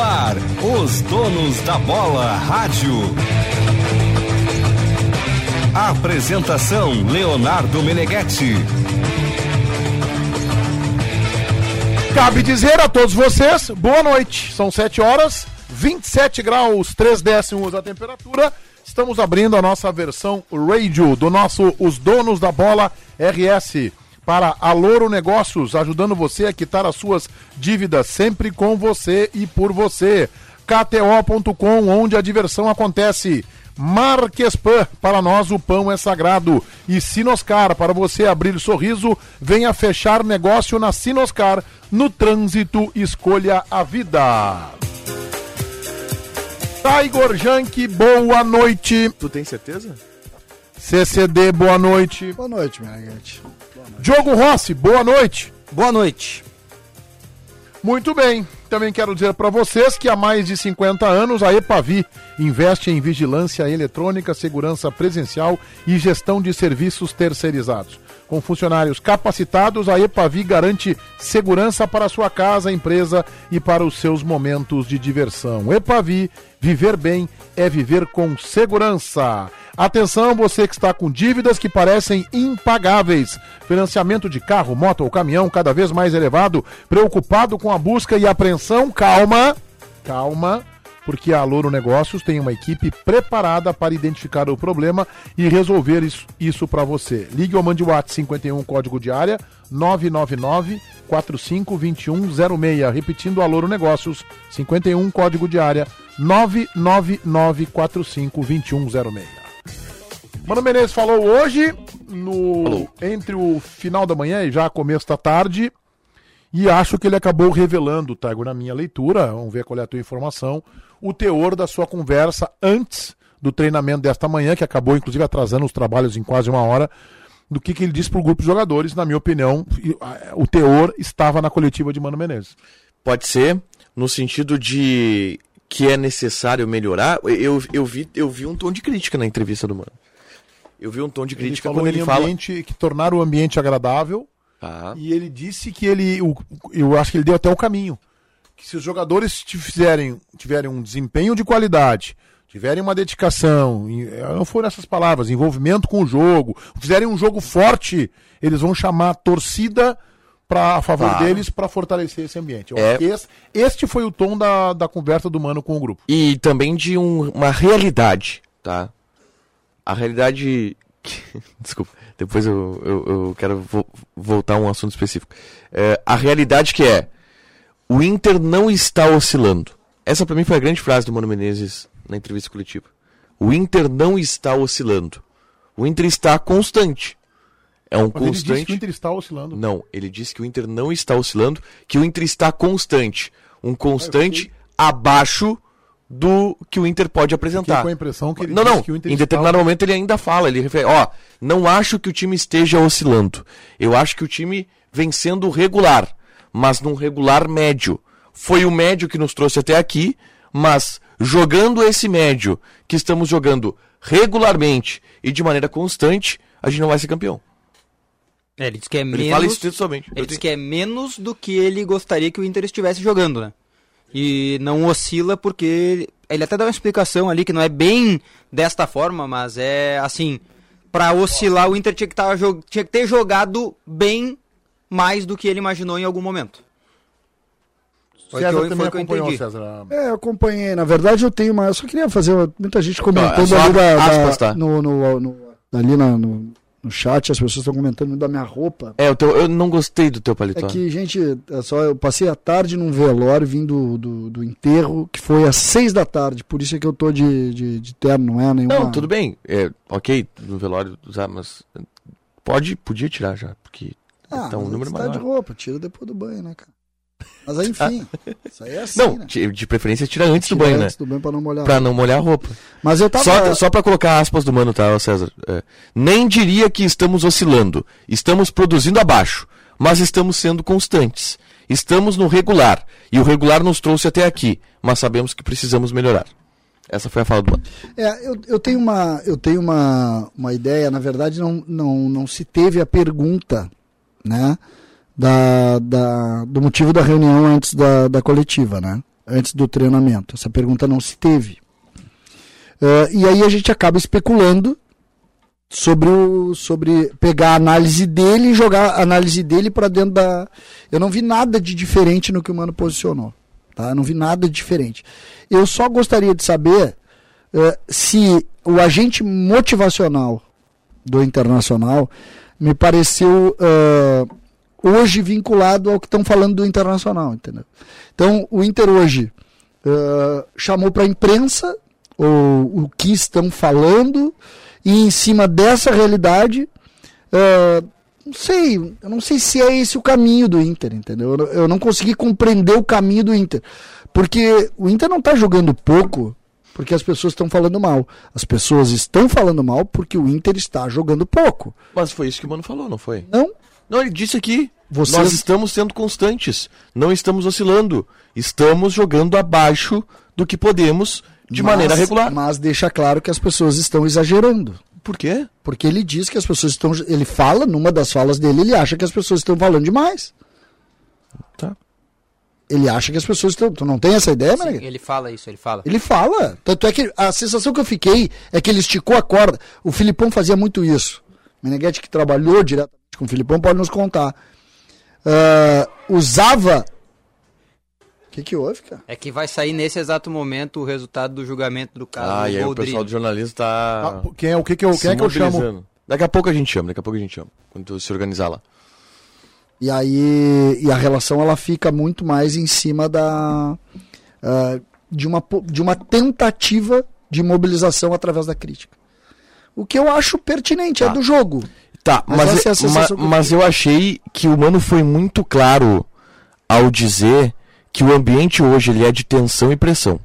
ar, os donos da bola rádio. Apresentação Leonardo Meneghetti. Cabe dizer a todos vocês, boa noite. São 7 horas, 27 graus, 3 décimos a temperatura. Estamos abrindo a nossa versão radio do nosso Os Donos da Bola RS para a Louro Negócios, ajudando você a quitar as suas dívidas sempre com você e por você. KTO.com, onde a diversão acontece. Marquespan, para nós o pão é sagrado. E Sinoscar, para você abrir sorriso, venha fechar negócio na Sinoscar. No trânsito, escolha a vida. Tiger Junk, boa noite. Tu tem certeza? CCD, boa noite. Boa noite, minha gente. Diogo Rossi, boa noite. Boa noite. Muito bem. Também quero dizer para vocês que há mais de 50 anos a Epavi investe em vigilância eletrônica, segurança presencial e gestão de serviços terceirizados. Com funcionários capacitados, a Epavi garante segurança para sua casa, empresa e para os seus momentos de diversão. Epavi, viver bem é viver com segurança. Atenção, você que está com dívidas que parecem impagáveis. Financiamento de carro, moto ou caminhão cada vez mais elevado, preocupado com a busca e apreensão, calma, calma porque a Louro Negócios tem uma equipe preparada para identificar o problema e resolver isso, isso para você. Ligue ou mande o WhatsApp 51 código de área 999 452106. Repetindo a Louro Negócios 51 código de área 999 452106. Mano Menezes falou hoje no entre o final da manhã e já começo da tarde e acho que ele acabou revelando, Tiago, na minha leitura, vamos ver qual é a tua informação, o teor da sua conversa antes do treinamento desta manhã, que acabou inclusive atrasando os trabalhos em quase uma hora, do que, que ele disse para o grupo de jogadores. Na minha opinião, o teor estava na coletiva de Mano Menezes. Pode ser, no sentido de que é necessário melhorar. Eu, eu, vi, eu vi um tom de crítica na entrevista do Mano. Eu vi um tom de crítica ele quando ele fala. que tornar o ambiente agradável ah. E ele disse que ele. O, eu acho que ele deu até o caminho. Que se os jogadores fizerem, tiverem um desempenho de qualidade, tiverem uma dedicação, não foram essas palavras, envolvimento com o jogo, fizerem um jogo forte, eles vão chamar a torcida para a favor claro. deles para fortalecer esse ambiente. É... Esse, este foi o tom da, da conversa do Mano com o grupo. E também de um, uma realidade, tá? A realidade. Desculpa. Depois eu, eu, eu quero vo voltar a um assunto específico. É, a realidade que é, o Inter não está oscilando. Essa para mim foi a grande frase do Mano Menezes na entrevista coletiva. O Inter não está oscilando. O Inter está constante. É um Mas constante. Ele disse que o Inter está oscilando. Não, ele disse que o Inter não está oscilando, que o Inter está constante. Um constante ah, abaixo do que o Inter pode apresentar. com a impressão que ele não, não. em determinado momento ele ainda fala, ele refere, ó, não acho que o time esteja oscilando. Eu acho que o time vem sendo regular, mas num regular médio. Foi o médio que nos trouxe até aqui, mas jogando esse médio que estamos jogando regularmente e de maneira constante, a gente não vai ser campeão. É, ele diz que é ele menos. Fala isso somente. Ele diz que é menos do que ele gostaria que o Inter estivesse jogando, né? e não oscila porque ele até dá uma explicação ali que não é bem desta forma, mas é assim, para oscilar o Inter tinha que, tava, tinha que ter jogado bem mais do que ele imaginou em algum momento. Foi César que eu, também acompanhou, César. É, eu acompanhei. Na verdade, eu tenho uma. Eu só queria fazer. Muita gente comentando ali da, aspas, tá? no, no, no, ali na, no, no chat, as pessoas estão comentando da minha roupa. É, teu, eu não gostei do teu paletó. É que, gente, é só, eu passei a tarde num velório vindo do, do, do, enterro, que foi às seis da tarde, por isso é que eu tô de, de, de terno, não é nenhuma... Não, tudo bem, é, ok, no velório usar, mas pode, podia tirar já, porque ah, tá um número tá maior. de roupa, tira depois do banho, né, cara? Mas aí, enfim, isso aí é assim, Não, né? de preferência tira antes tira do banho, antes né? do banho pra não molhar Pra não molhar a roupa. Mas eu tava... Só, só pra colocar aspas do mano, tá, César? É, nem diria que estamos oscilando. Estamos produzindo abaixo, mas estamos sendo constantes. Estamos no regular, e o regular nos trouxe até aqui, mas sabemos que precisamos melhorar. Essa foi a fala do mano. É, eu, eu tenho, uma, eu tenho uma, uma ideia, na verdade não, não, não se teve a pergunta, né? Da, da, do motivo da reunião antes da, da coletiva, né? antes do treinamento. Essa pergunta não se teve. Uh, e aí a gente acaba especulando sobre o sobre pegar a análise dele e jogar a análise dele para dentro da eu não vi nada de diferente no que o mano posicionou tá eu não vi nada de diferente eu só gostaria de saber uh, se o agente motivacional do internacional me pareceu uh, hoje vinculado ao que estão falando do internacional entendeu então o Inter hoje uh, chamou para a imprensa o, o que estão falando e em cima dessa realidade, uh, não sei, eu não sei se é esse o caminho do Inter, entendeu? Eu, eu não consegui compreender o caminho do Inter. Porque o Inter não está jogando pouco porque as pessoas estão falando mal. As pessoas estão falando mal porque o Inter está jogando pouco. Mas foi isso que o Mano falou, não foi? Não. Não, ele disse aqui. Vocês... Nós estamos sendo constantes. Não estamos oscilando. Estamos jogando abaixo do que podemos de mas, maneira regular. Mas deixa claro que as pessoas estão exagerando. Por quê? Porque ele diz que as pessoas estão. Ele fala, numa das falas dele, ele acha que as pessoas estão falando demais. Tá. Ele acha que as pessoas estão. Tu não tem essa ideia, Sim, Ele fala isso, ele fala. Ele fala. Tanto é que a sensação que eu fiquei é que ele esticou a corda. O Filipão fazia muito isso. Meneghetti, que trabalhou diretamente com o Filipão, pode nos contar. Uh, usava o que, que houve, cara? É que vai sair nesse exato momento o resultado do julgamento do caso ah, do e aí o pessoal do jornalismo tá. Ah, quem é o que, que eu, quem é que eu chamo? Daqui a pouco a gente chama, daqui a pouco a gente chama. Quando se organizar lá. E aí. E a relação ela fica muito mais em cima da. Uh, de, uma, de uma tentativa de mobilização através da crítica. O que eu acho pertinente, é tá. é do jogo. Tá, mas, mas, é mas, mas eu achei que o Mano foi muito claro ao dizer que o ambiente hoje ele é de tensão e pressão.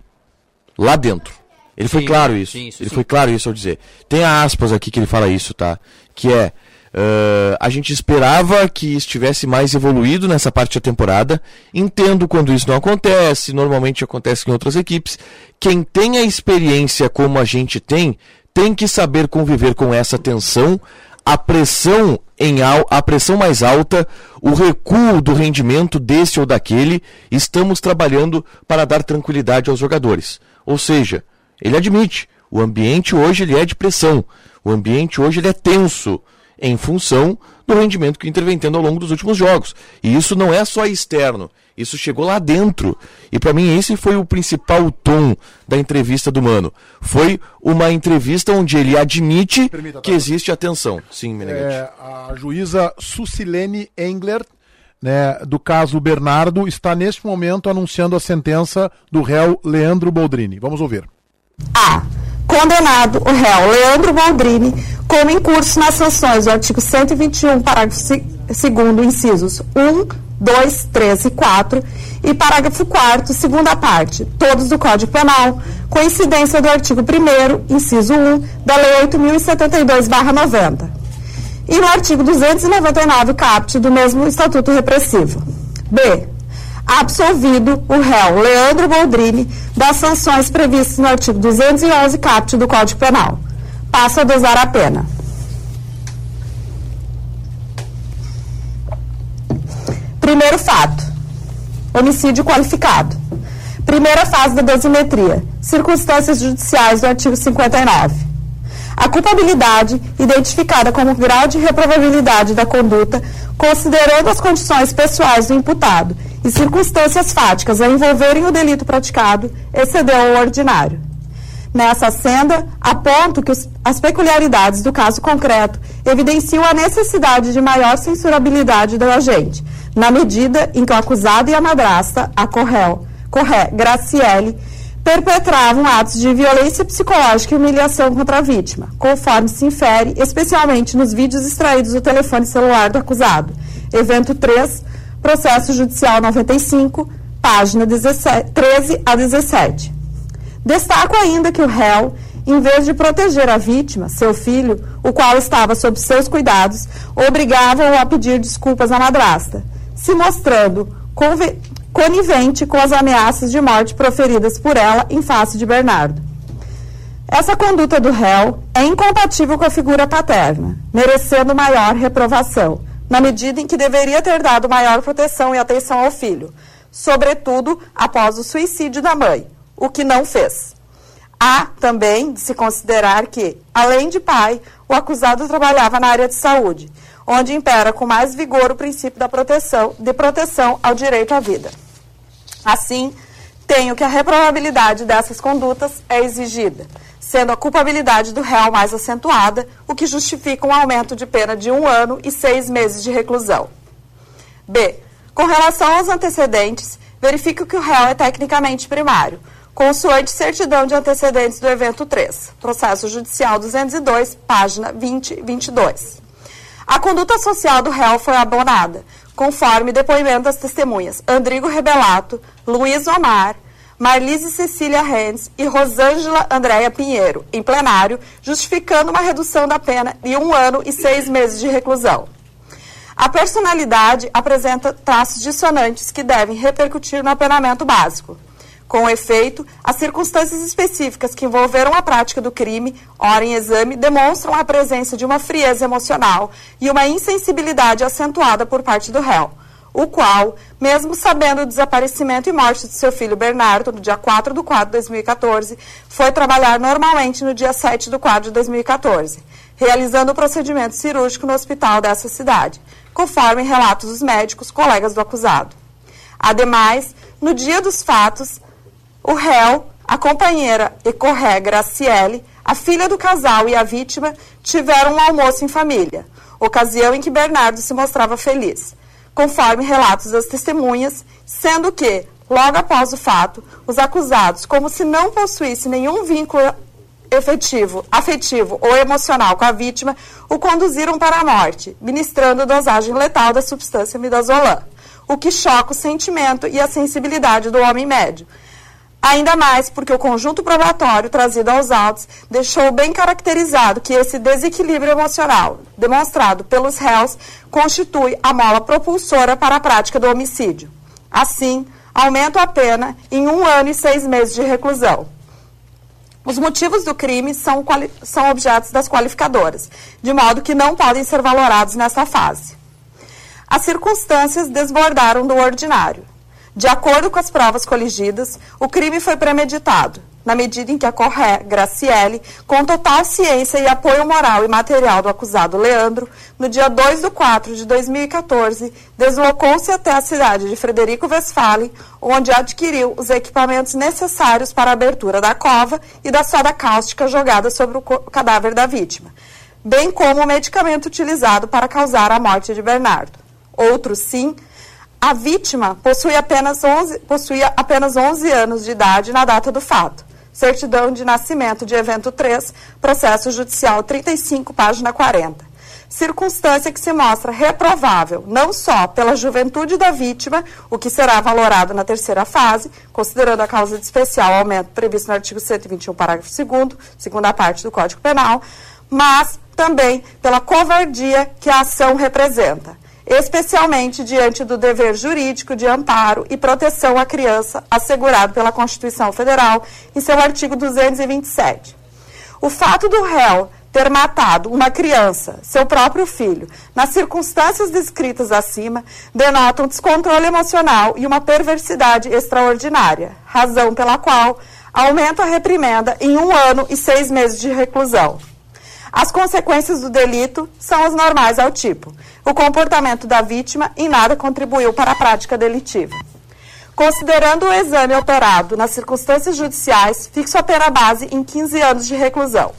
Lá dentro. Ele sim, foi claro isso. Sim, isso ele sim. foi claro isso ao dizer. Tem aspas aqui que ele fala isso, tá? Que é. Uh, a gente esperava que estivesse mais evoluído nessa parte da temporada. Entendo quando isso não acontece, normalmente acontece em outras equipes. Quem tem a experiência como a gente tem, tem que saber conviver com essa tensão, a pressão em a pressão mais alta, o recuo do rendimento desse ou daquele, estamos trabalhando para dar tranquilidade aos jogadores. Ou seja, ele admite, o ambiente hoje ele é de pressão, o ambiente hoje ele é tenso em função do rendimento que o Inter vem tendo ao longo dos últimos jogos. E isso não é só externo, isso chegou lá dentro. E para mim esse foi o principal tom da entrevista do Mano. Foi uma entrevista onde ele admite Permita, que tá? existe atenção. Sim, Meneghete. É, a juíza Sucilene Engler, né, do caso Bernardo, está neste momento anunciando a sentença do réu Leandro Boldrini. Vamos ouvir. A. Condenado o réu Leandro Boldrini, como em curso nas sanções do artigo 121, parágrafo 2, incisos 1, 2, 3 e 4, e parágrafo 4 segunda parte, todos do Código Penal, coincidência do artigo 1 inciso 1, da Lei 8.072-90. E no artigo 299, caput, do mesmo Estatuto Repressivo. B. Absolvido o réu Leandro Boldrini das sanções previstas no artigo 211, caput, do Código Penal. Passa a dosar a pena. Primeiro fato: homicídio qualificado. Primeira fase da dosimetria: circunstâncias judiciais do artigo 59. A culpabilidade, identificada como grau de reprovabilidade da conduta, considerando as condições pessoais do imputado e circunstâncias fáticas a envolverem o delito praticado, excedeu ao ordinário. Nessa senda, aponto que os, as peculiaridades do caso concreto evidenciam a necessidade de maior censurabilidade do agente, na medida em que o acusado e a madrasta, a Correl, Corré, Graciele, perpetravam atos de violência psicológica e humilhação contra a vítima, conforme se infere, especialmente nos vídeos extraídos do telefone celular do acusado. Evento 3, processo judicial 95, página 17, 13 a 17. Destaco ainda que o réu, em vez de proteger a vítima, seu filho, o qual estava sob seus cuidados, obrigava-o a pedir desculpas à madrasta se mostrando conivente com as ameaças de morte proferidas por ela em face de Bernardo. Essa conduta do réu é incompatível com a figura paterna, merecendo maior reprovação, na medida em que deveria ter dado maior proteção e atenção ao filho, sobretudo após o suicídio da mãe, o que não fez. Há também de se considerar que, além de pai, o acusado trabalhava na área de saúde, onde impera com mais vigor o princípio da proteção, de proteção ao direito à vida. Assim, tenho que a reprovabilidade dessas condutas é exigida, sendo a culpabilidade do réu mais acentuada, o que justifica um aumento de pena de um ano e seis meses de reclusão. B. Com relação aos antecedentes, verifique que o réu é tecnicamente primário, consoante certidão de antecedentes do evento 3, processo judicial 202, página 20 e 22. A conduta social do réu foi abonada, conforme depoimento das testemunhas Andrigo Rebelato, Luiz Omar, Marlise Cecília Renz e Rosângela Andréia Pinheiro, em plenário, justificando uma redução da pena de um ano e seis meses de reclusão. A personalidade apresenta traços dissonantes que devem repercutir no apenamento básico. Com efeito, as circunstâncias específicas que envolveram a prática do crime, ora em exame, demonstram a presença de uma frieza emocional e uma insensibilidade acentuada por parte do réu, o qual, mesmo sabendo o desaparecimento e morte de seu filho Bernardo no dia 4 de 4 de 2014, foi trabalhar normalmente no dia 7 de 4 de 2014, realizando o procedimento cirúrgico no hospital dessa cidade, conforme relatos dos médicos colegas do acusado. Ademais, no dia dos fatos, o réu, a companheira Ecorré Graciele, a filha do casal e a vítima tiveram um almoço em família, ocasião em que Bernardo se mostrava feliz, conforme relatos das testemunhas, sendo que, logo após o fato, os acusados, como se não possuísse nenhum vínculo efetivo, afetivo ou emocional com a vítima, o conduziram para a morte, ministrando dosagem letal da substância midazolam, o que choca o sentimento e a sensibilidade do homem médio, Ainda mais porque o conjunto probatório trazido aos autos deixou bem caracterizado que esse desequilíbrio emocional demonstrado pelos réus constitui a mola propulsora para a prática do homicídio. Assim, aumenta a pena em um ano e seis meses de reclusão. Os motivos do crime são, são objetos das qualificadoras, de modo que não podem ser valorados nessa fase. As circunstâncias desbordaram do ordinário. De acordo com as provas coligidas, o crime foi premeditado, na medida em que a Corré, Graciele, com total ciência e apoio moral e material do acusado Leandro, no dia 2 de 4 de 2014, deslocou-se até a cidade de Frederico Westphalen, onde adquiriu os equipamentos necessários para a abertura da cova e da soda cáustica jogada sobre o cadáver da vítima, bem como o medicamento utilizado para causar a morte de Bernardo. Outros, sim, a vítima possui apenas 11, possuía apenas 11 anos de idade na data do fato. Certidão de nascimento de evento 3, processo judicial 35, página 40. Circunstância que se mostra reprovável, não só pela juventude da vítima, o que será valorado na terceira fase, considerando a causa de especial aumento previsto no artigo 121, parágrafo 2, segunda parte do Código Penal, mas também pela covardia que a ação representa especialmente diante do dever jurídico de amparo e proteção à criança assegurado pela Constituição Federal em seu artigo 227. O fato do réu ter matado uma criança, seu próprio filho, nas circunstâncias descritas acima, denota um descontrole emocional e uma perversidade extraordinária, razão pela qual aumenta a reprimenda em um ano e seis meses de reclusão. As consequências do delito são as normais ao tipo. O comportamento da vítima em nada contribuiu para a prática delitiva. Considerando o exame operado nas circunstâncias judiciais, fixo a pena base em 15 anos de reclusão.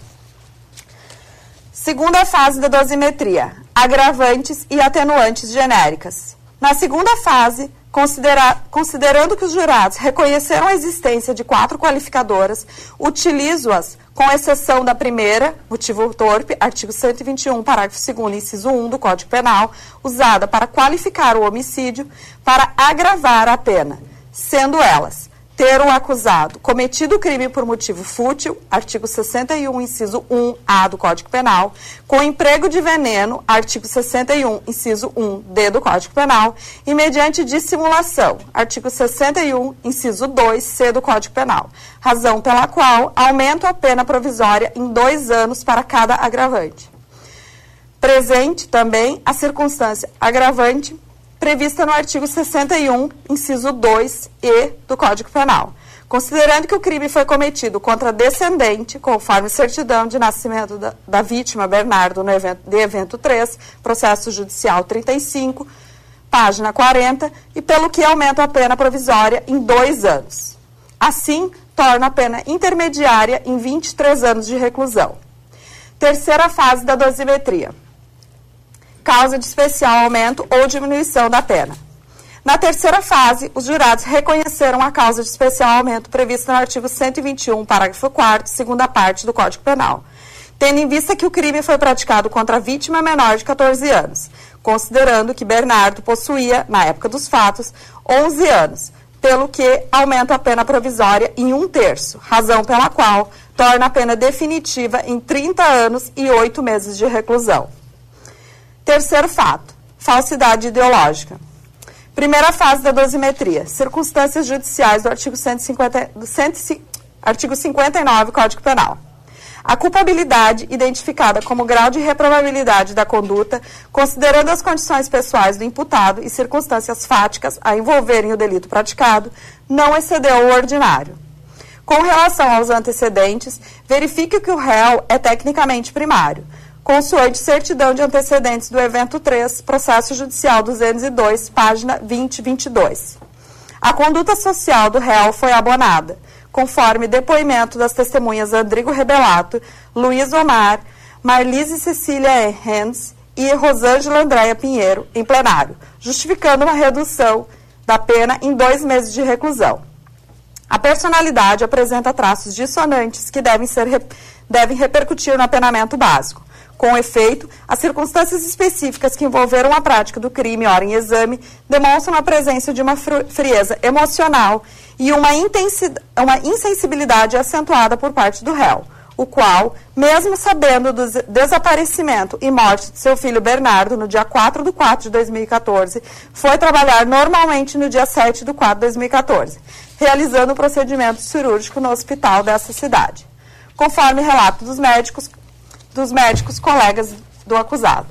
Segunda fase da dosimetria: agravantes e atenuantes genéricas. Na segunda fase, Considera considerando que os jurados reconheceram a existência de quatro qualificadoras, utilizo-as com exceção da primeira, motivo torpe, artigo 121, parágrafo 2 inciso 1 do Código Penal, usada para qualificar o homicídio para agravar a pena, sendo elas ter o acusado cometido o crime por motivo fútil, artigo 61, inciso 1A do Código Penal, com emprego de veneno, artigo 61, inciso 1D do Código Penal, e mediante dissimulação, artigo 61, inciso 2C do Código Penal, razão pela qual aumento a pena provisória em dois anos para cada agravante. Presente também a circunstância agravante prevista no artigo 61, inciso 2 e do Código Penal. Considerando que o crime foi cometido contra descendente, conforme certidão de nascimento da, da vítima Bernardo no evento, de evento 3, processo judicial 35, página 40, e pelo que aumenta a pena provisória em dois anos. Assim, torna a pena intermediária em 23 anos de reclusão. Terceira fase da dosimetria. Causa de especial aumento ou diminuição da pena. Na terceira fase, os jurados reconheceram a causa de especial aumento prevista no artigo 121, parágrafo 4 segunda parte do Código Penal, tendo em vista que o crime foi praticado contra a vítima menor de 14 anos, considerando que Bernardo possuía, na época dos fatos, 11 anos, pelo que aumenta a pena provisória em um terço, razão pela qual torna a pena definitiva em 30 anos e 8 meses de reclusão. Terceiro fato, falsidade ideológica. Primeira fase da dosimetria. Circunstâncias judiciais do artigo, 150, do 100, artigo 59 Código Penal. A culpabilidade, identificada como grau de reprovabilidade da conduta, considerando as condições pessoais do imputado e circunstâncias fáticas a envolverem o delito praticado, não excedeu o ordinário. Com relação aos antecedentes, verifique que o réu é tecnicamente primário, consoante certidão de antecedentes do evento 3, processo judicial 202, página 2022. A conduta social do réu foi abonada, conforme depoimento das testemunhas Andrigo Rebelato, Luiz Omar, Marlise Cecília Hens e Rosângela Andréia Pinheiro, em plenário, justificando uma redução da pena em dois meses de reclusão. A personalidade apresenta traços dissonantes que devem, ser, devem repercutir no apenamento básico. Com efeito, as circunstâncias específicas que envolveram a prática do crime, ora em exame, demonstram a presença de uma frieza emocional e uma, uma insensibilidade acentuada por parte do réu, o qual, mesmo sabendo do desaparecimento e morte de seu filho Bernardo no dia 4 de 4 de 2014, foi trabalhar normalmente no dia 7 de 4 de 2014, realizando o procedimento cirúrgico no hospital dessa cidade. Conforme relato dos médicos, dos médicos colegas do acusado.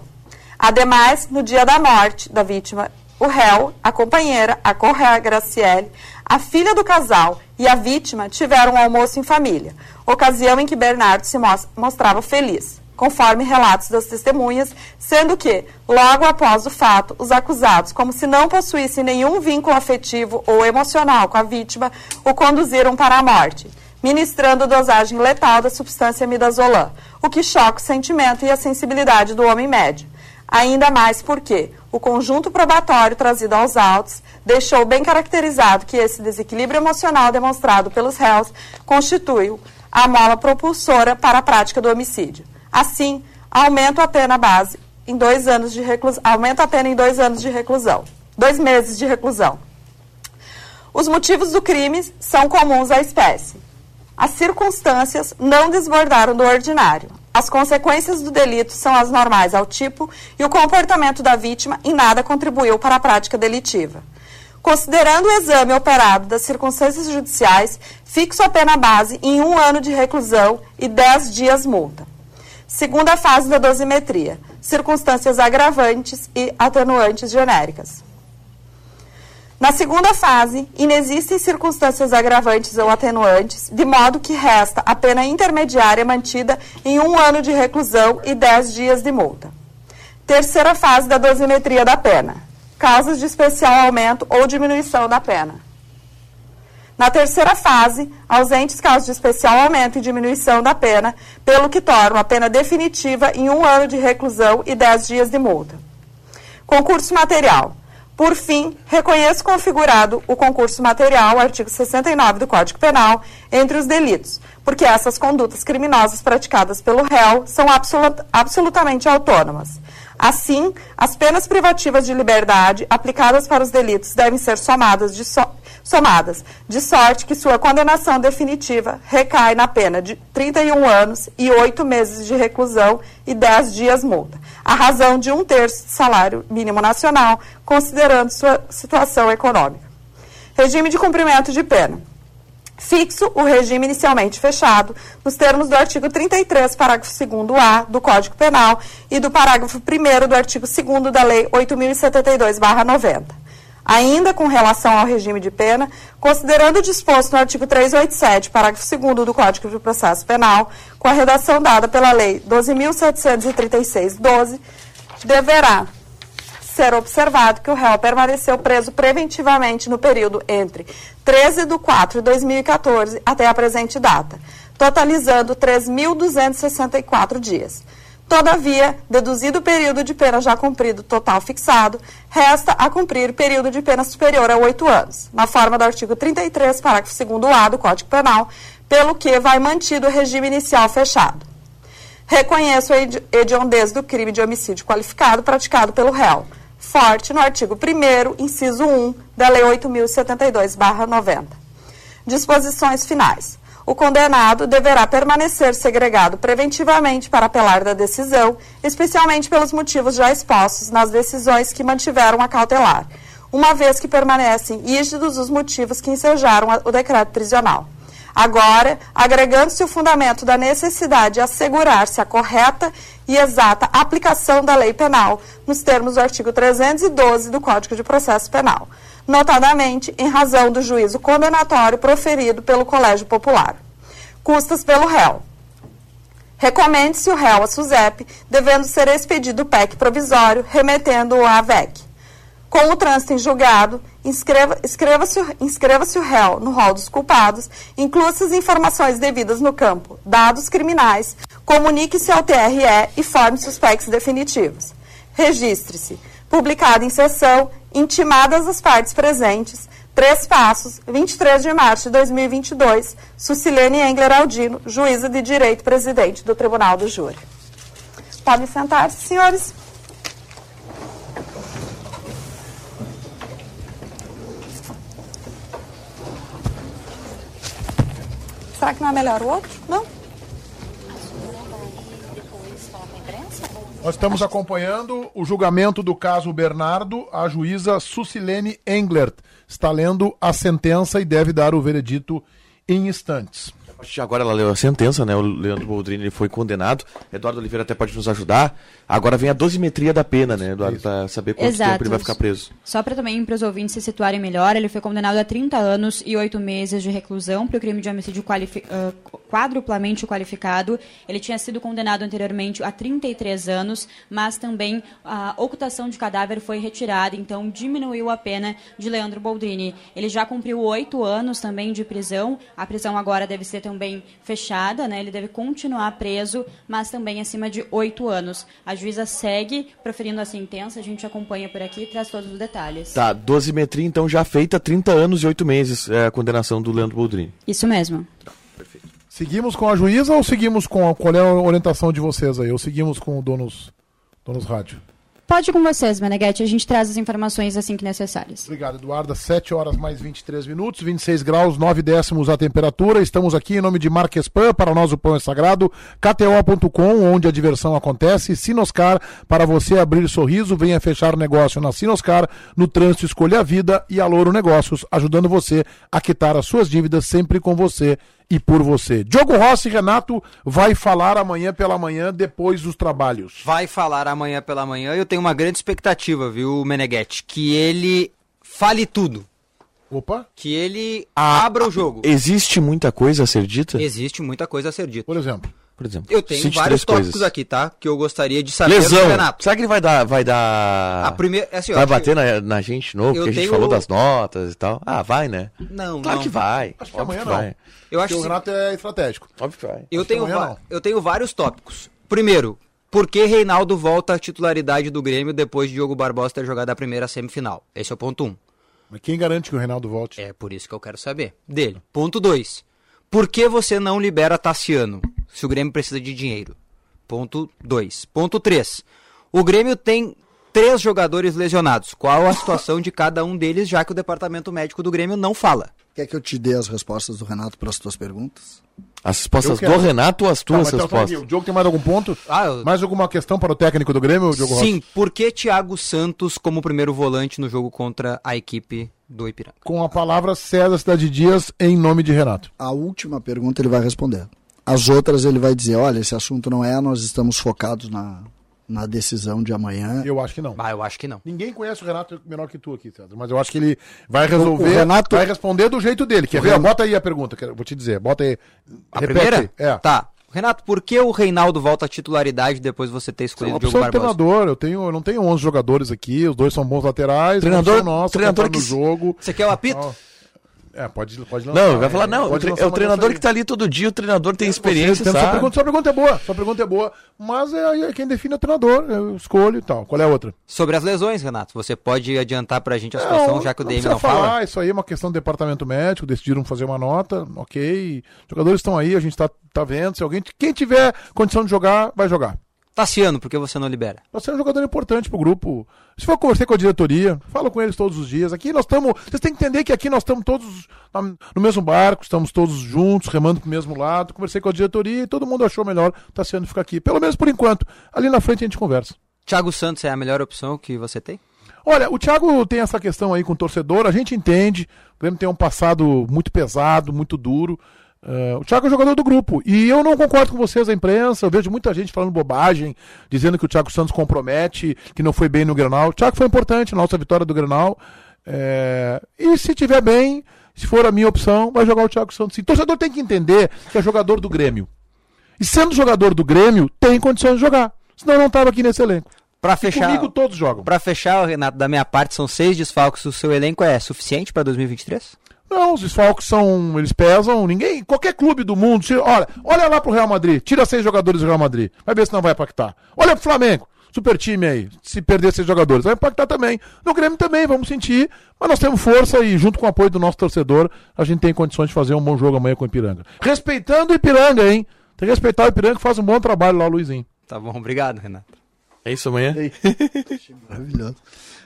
Ademais, no dia da morte da vítima, o réu, a companheira, a Correa Graciele, a filha do casal e a vítima tiveram um almoço em família, ocasião em que Bernardo se mostrava feliz, conforme relatos das testemunhas, sendo que, logo após o fato, os acusados, como se não possuíssem nenhum vínculo afetivo ou emocional com a vítima, o conduziram para a morte ministrando dosagem letal da substância midazolam, o que choca o sentimento e a sensibilidade do homem médio. Ainda mais porque o conjunto probatório trazido aos autos deixou bem caracterizado que esse desequilíbrio emocional demonstrado pelos réus constitui a mola propulsora para a prática do homicídio. Assim, aumenta a pena base em dois anos de reclusão, aumenta a pena em dois anos de reclusão, dois meses de reclusão. Os motivos do crime são comuns à espécie. As circunstâncias não desbordaram do ordinário. As consequências do delito são as normais ao tipo e o comportamento da vítima em nada contribuiu para a prática delitiva. Considerando o exame operado das circunstâncias judiciais, fixo a pena base em um ano de reclusão e dez dias multa. Segunda fase da dosimetria: circunstâncias agravantes e atenuantes genéricas. Na segunda fase, inexistem circunstâncias agravantes ou atenuantes, de modo que resta a pena intermediária mantida em um ano de reclusão e dez dias de multa. Terceira fase da dosimetria da pena. Causas de especial aumento ou diminuição da pena. Na terceira fase, ausentes casos de especial aumento e diminuição da pena, pelo que torna a pena definitiva em um ano de reclusão e dez dias de multa. Concurso material. Por fim, reconheço configurado o concurso material, artigo 69 do Código Penal, entre os delitos, porque essas condutas criminosas praticadas pelo réu são absolut absolutamente autônomas. Assim, as penas privativas de liberdade aplicadas para os delitos devem ser somadas de, so somadas, de sorte que sua condenação definitiva recai na pena de 31 anos e 8 meses de reclusão e 10 dias multa a razão de um terço do salário mínimo nacional, considerando sua situação econômica. Regime de cumprimento de pena. Fixo o regime inicialmente fechado, nos termos do artigo 33, parágrafo 2A do Código Penal e do parágrafo 1 do artigo 2 da Lei 8.072-90. Ainda com relação ao regime de pena, considerando o disposto no artigo 387, parágrafo 2 do Código de Processo Penal, com a redação dada pela Lei 12.736-12, deverá ser observado que o réu permaneceu preso preventivamente no período entre 13 de 4 de 2014 até a presente data, totalizando 3.264 dias. Todavia, deduzido o período de pena já cumprido total fixado, resta a cumprir período de pena superior a oito anos, na forma do artigo 33, parágrafo 2a do Código Penal, pelo que vai mantido o regime inicial fechado. Reconheço a hediondez do crime de homicídio qualificado praticado pelo réu, forte no artigo 1 inciso 1 da Lei 8.072-90. Disposições finais o condenado deverá permanecer segregado preventivamente para apelar da decisão, especialmente pelos motivos já expostos nas decisões que mantiveram a cautelar, uma vez que permanecem rígidos os motivos que ensejaram o decreto prisional. Agora, agregando-se o fundamento da necessidade de assegurar-se a correta e exata aplicação da lei penal, nos termos do artigo 312 do Código de Processo Penal notadamente em razão do juízo condenatório proferido pelo Colégio Popular. Custas pelo réu. Recomende-se o réu à SUSEP, devendo ser expedido o PEC provisório, remetendo-o à VEC. Com o trânsito em julgado, inscreva-se inscreva o réu no rol dos culpados, inclua-se as informações devidas no campo, dados criminais, comunique-se ao TRE e forme-se os PECs definitivos. Registre-se. Publicado em sessão intimadas as partes presentes, Três Passos, 23 de março de 2022, Sucilene Engler Aldino, juíza de direito presidente do Tribunal do Júri. Podem sentar-se, senhores. Será que não é melhor o outro? Não? Nós estamos acompanhando o julgamento do caso Bernardo. A juíza Sucilene Englert está lendo a sentença e deve dar o veredito em instantes. Agora ela leu a sentença, né? O Leandro Boldrini foi condenado. Eduardo Oliveira até pode nos ajudar. Agora vem a dosimetria da pena, né, Eduardo? Para saber quanto Exato. tempo ele vai ficar preso. Só para também para os ouvintes se situarem melhor, ele foi condenado a 30 anos e 8 meses de reclusão por crime de homicídio qualifi uh, quadruplamente qualificado. Ele tinha sido condenado anteriormente a 33 anos, mas também a ocultação de cadáver foi retirada, então diminuiu a pena de Leandro Boldrini. Ele já cumpriu oito anos também de prisão. A prisão agora deve ser também fechada, né? Ele deve continuar preso, mas também acima de oito anos. A juíza segue proferindo a sentença, a gente acompanha por aqui e traz todos os detalhes. Tá, dosimetria então já feita, 30 anos e oito meses é a condenação do Leandro Boldrini. Isso mesmo. Tá, perfeito. Seguimos com a juíza ou seguimos com a, qual é a orientação de vocês aí? Ou seguimos com o donos, donos rádio? Pode ir com vocês, Meneghete. A gente traz as informações assim que necessárias. Obrigado, Eduarda. 7 horas mais 23 minutos, 26 graus, 9 décimos a temperatura. Estamos aqui em nome de Marquespan, para nós o pão é sagrado, KTO.com, onde a diversão acontece, Sinoscar, para você abrir sorriso, venha fechar negócio na Sinoscar, no trânsito escolha a vida e a Louro Negócios, ajudando você a quitar as suas dívidas sempre com você e por você. Diogo Rossi Renato vai falar amanhã pela manhã, depois dos trabalhos. Vai falar amanhã pela manhã. Eu tenho uma grande expectativa, viu, Meneghetti? Que ele fale tudo. Opa. Que ele ah, abra o jogo. Existe muita coisa a ser dita? Existe muita coisa a ser dita. Por exemplo? Por exemplo. Eu tenho vários tópicos coisas. aqui, tá? Que eu gostaria de saber Lesão. do Renato. Será que ele vai dar. Vai dar. A primeira. É assim, vai bater na, na gente de novo, porque a gente tenho... falou das notas e tal. Ah, vai, né? Não, claro não. que vai. Acho que amanhã que não. Vai. Eu acho que o Renato é estratégico. Óbvio que vai. Eu, tenho, eu tenho vários tópicos. Primeiro, por que Reinaldo volta à titularidade do Grêmio depois de Diogo Barbosa ter jogado a primeira semifinal? Esse é o ponto 1. Um. Mas quem garante que o Reinaldo volte? É por isso que eu quero saber dele. Ponto 2. Por que você não libera Tassiano se o Grêmio precisa de dinheiro? Ponto 2. Ponto 3. O Grêmio tem três jogadores lesionados. Qual a situação de cada um deles, já que o departamento médico do Grêmio não fala? Quer que eu te dê as respostas do Renato para as tuas perguntas? As respostas do Renato ou as tuas tá, respostas? o Diogo tem mais algum ponto? Ah, eu... Mais alguma questão para o técnico do Grêmio, Diogo Sim, por que Thiago Santos como primeiro volante no jogo contra a equipe do Ipiranga? Com a palavra César Cidade Dias em nome de Renato. A última pergunta ele vai responder. As outras ele vai dizer, olha, esse assunto não é, nós estamos focados na, na decisão de amanhã. Eu acho que não. Ah, eu acho que não. Ninguém conhece o Renato melhor que tu aqui, César, mas eu acho que ele vai resolver, o, Renato... vai responder do jeito dele. Quer ver? Renato... Bota aí a pergunta, vou te dizer. Bota aí. A Repete primeira? É. Tá. Renato, por que o Reinaldo volta à titularidade depois de você ter escolhido o Diogo Barbosa? treinador, eu tenho, eu não tenho 11 jogadores aqui, os dois são bons laterais, treinador, nosso, treinador que no jogo. Você quer o apito? Oh. É, pode, pode lançar. Não, vai falar, não, é o treinador que está ali todo dia, o treinador tem é, experiência, sabe? Sua pergunta, sua pergunta é boa, sua pergunta é boa, mas é, é quem define é o treinador, eu escolho e tal. Qual é a outra? Sobre as lesões, Renato, você pode adiantar pra gente a situação, não, já que o DM não, não falar, fala? Isso aí é uma questão do departamento médico, decidiram fazer uma nota, ok, os jogadores estão aí, a gente está tá vendo, se alguém, quem tiver condição de jogar, vai jogar. Tassiano, por que você não libera? Você é um jogador importante pro grupo. Se for conversar com a diretoria, fala com eles todos os dias. Aqui nós estamos. Vocês têm que entender que aqui nós estamos todos no mesmo barco, estamos todos juntos, remando pro mesmo lado. Conversei com a diretoria e todo mundo achou melhor Tassiano ficar aqui. Pelo menos por enquanto. Ali na frente a gente conversa. Thiago Santos é a melhor opção que você tem? Olha, o Thiago tem essa questão aí com o torcedor, a gente entende. O Grêmio tem um passado muito pesado, muito duro. Uh, o Thiago é jogador do grupo. E eu não concordo com vocês, a imprensa. Eu vejo muita gente falando bobagem, dizendo que o Thiago Santos compromete, que não foi bem no Grenal. O Thiago foi importante na nossa vitória do Grenal. É... E se tiver bem, se for a minha opção, vai jogar o Thiago Santos. O torcedor tem que entender que é jogador do Grêmio. E sendo jogador do Grêmio, tem condições de jogar. Senão não estava aqui nesse elenco. Para fechar, comigo todos jogam. Para fechar, Renato, da minha parte, são seis desfalques. O seu elenco é suficiente para 2023? Não, os desfalques são. Eles pesam. Ninguém. Qualquer clube do mundo. Se, olha, olha lá pro Real Madrid. Tira seis jogadores do Real Madrid. Vai ver se não vai impactar. Olha pro Flamengo. Super time aí. Se perder seis jogadores. Vai impactar também. No Grêmio também, vamos sentir. Mas nós temos força e, junto com o apoio do nosso torcedor, a gente tem condições de fazer um bom jogo amanhã com o Ipiranga. Respeitando o Ipiranga, hein? Tem que respeitar o Ipiranga que faz um bom trabalho lá, Luizinho. Tá bom, obrigado, Renato. É isso amanhã? Maravilhoso.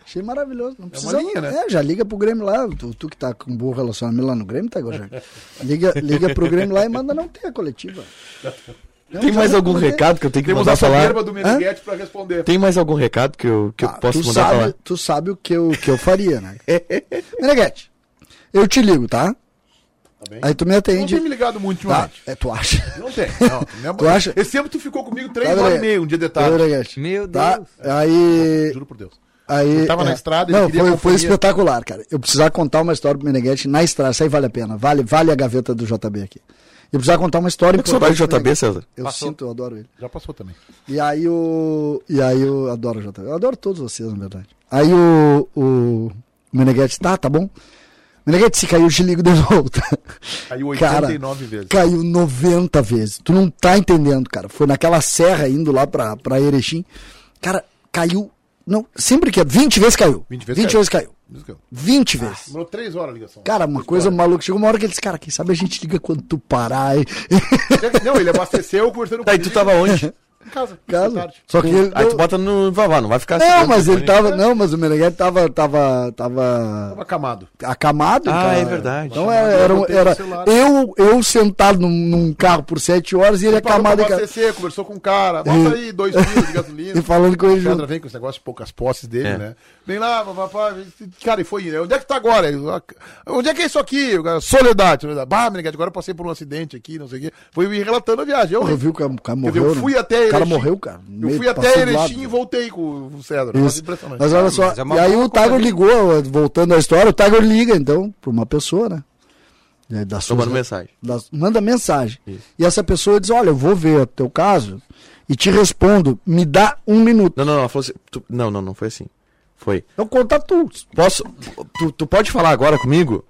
Achei maravilhoso. Não precisa, é, linha, né? é já liga pro Grêmio lá. Tu, tu que tá com um bom relacionamento lá no Grêmio, tá, Gojang? Liga, liga pro Grêmio lá e manda não ter a coletiva. Não, Tem mais algum recado que eu tenho que Temos mandar falar? do Meneghetti pra responder. Tem mais algum recado que eu, que ah, eu posso mandar sabe, falar? Tu sabe o que eu, que eu faria, né? Meneghetti, eu te ligo, tá? Tá Aí tu me atende. Não tem me ligado muito tá. É, tu acha? Não tem. Não, tu acha? Esse tempo tu ficou comigo três tá, horas e meia, um dia de tarde. Meu tá? Deus. Tá? Aí. Juro por Deus. Aí, tava é, na estrada Não, foi, foi espetacular, cara. Eu precisava contar uma história pro Meneghetti na estrada. Isso aí vale a pena. Vale, vale a gaveta do JB aqui. Eu precisava contar uma história importante. Você saudade do JB, César? Eu passou. sinto, eu adoro ele. Já passou também. E aí o. E aí eu adoro o JB. Eu adoro todos vocês, na verdade. Aí o. O Meneghetti, tá, tá bom. Meneghetti, se caiu, eu te ligo de volta. Caiu 89 cara, vezes. Caiu 90 vezes. Tu não tá entendendo, cara. Foi naquela serra indo lá pra, pra Erechim. Cara, caiu não, sempre que é 20 vezes caiu. 20 vezes 20 caiu. Vezes caiu. 20 ah, vezes. Demorou 3 horas a ligação. Cara, uma coisa maluca. Chegou uma hora que ele disse, cara, quem sabe a gente liga quando tu parar. Não, ele abasteceu conversando com Tá, e tu tava onde? Em casa. Casa. Só que ele, Aí tu bota no vavá, não vai ficar assim. Não, mas ele tava. Não, mas o Meneghetti tava. Tava. Tava. Tava acamado. Acamado, ah, cara. é verdade. Então era, era, era eu, eu sentado num, num, carro por sete horas e ele, acamado. Ele CC, conversou com o cara. Bota aí dois quilos de gasolina. e falando com ele. O vem com esse negócio de poucas posses dele, é. né? Vem lá, papá. Cara, e foi. Onde é que tá agora? Onde é que é isso aqui? Soledade. Soledade. Bah, Meneghetti, agora eu passei por um acidente aqui, não sei o quê. Foi me relatando a viagem. Eu, eu vi o cara, morreu. Eu fui até ele. O cara morreu, cara. Eu fui até Erechim e voltei com o César. Isso. Mas olha só, mas é e aí o Tiger ligou, voltando à história, o Tiger liga então para uma pessoa, né? Da sua, manda mensagem. Da, manda mensagem. Isso. E essa pessoa diz: Olha, eu vou ver o teu caso e te respondo, me dá um minuto. Não, não, não, ela falou assim, tu, não, não, não foi assim. Foi. Então conta tu. Posso? Tu, tu pode falar agora comigo?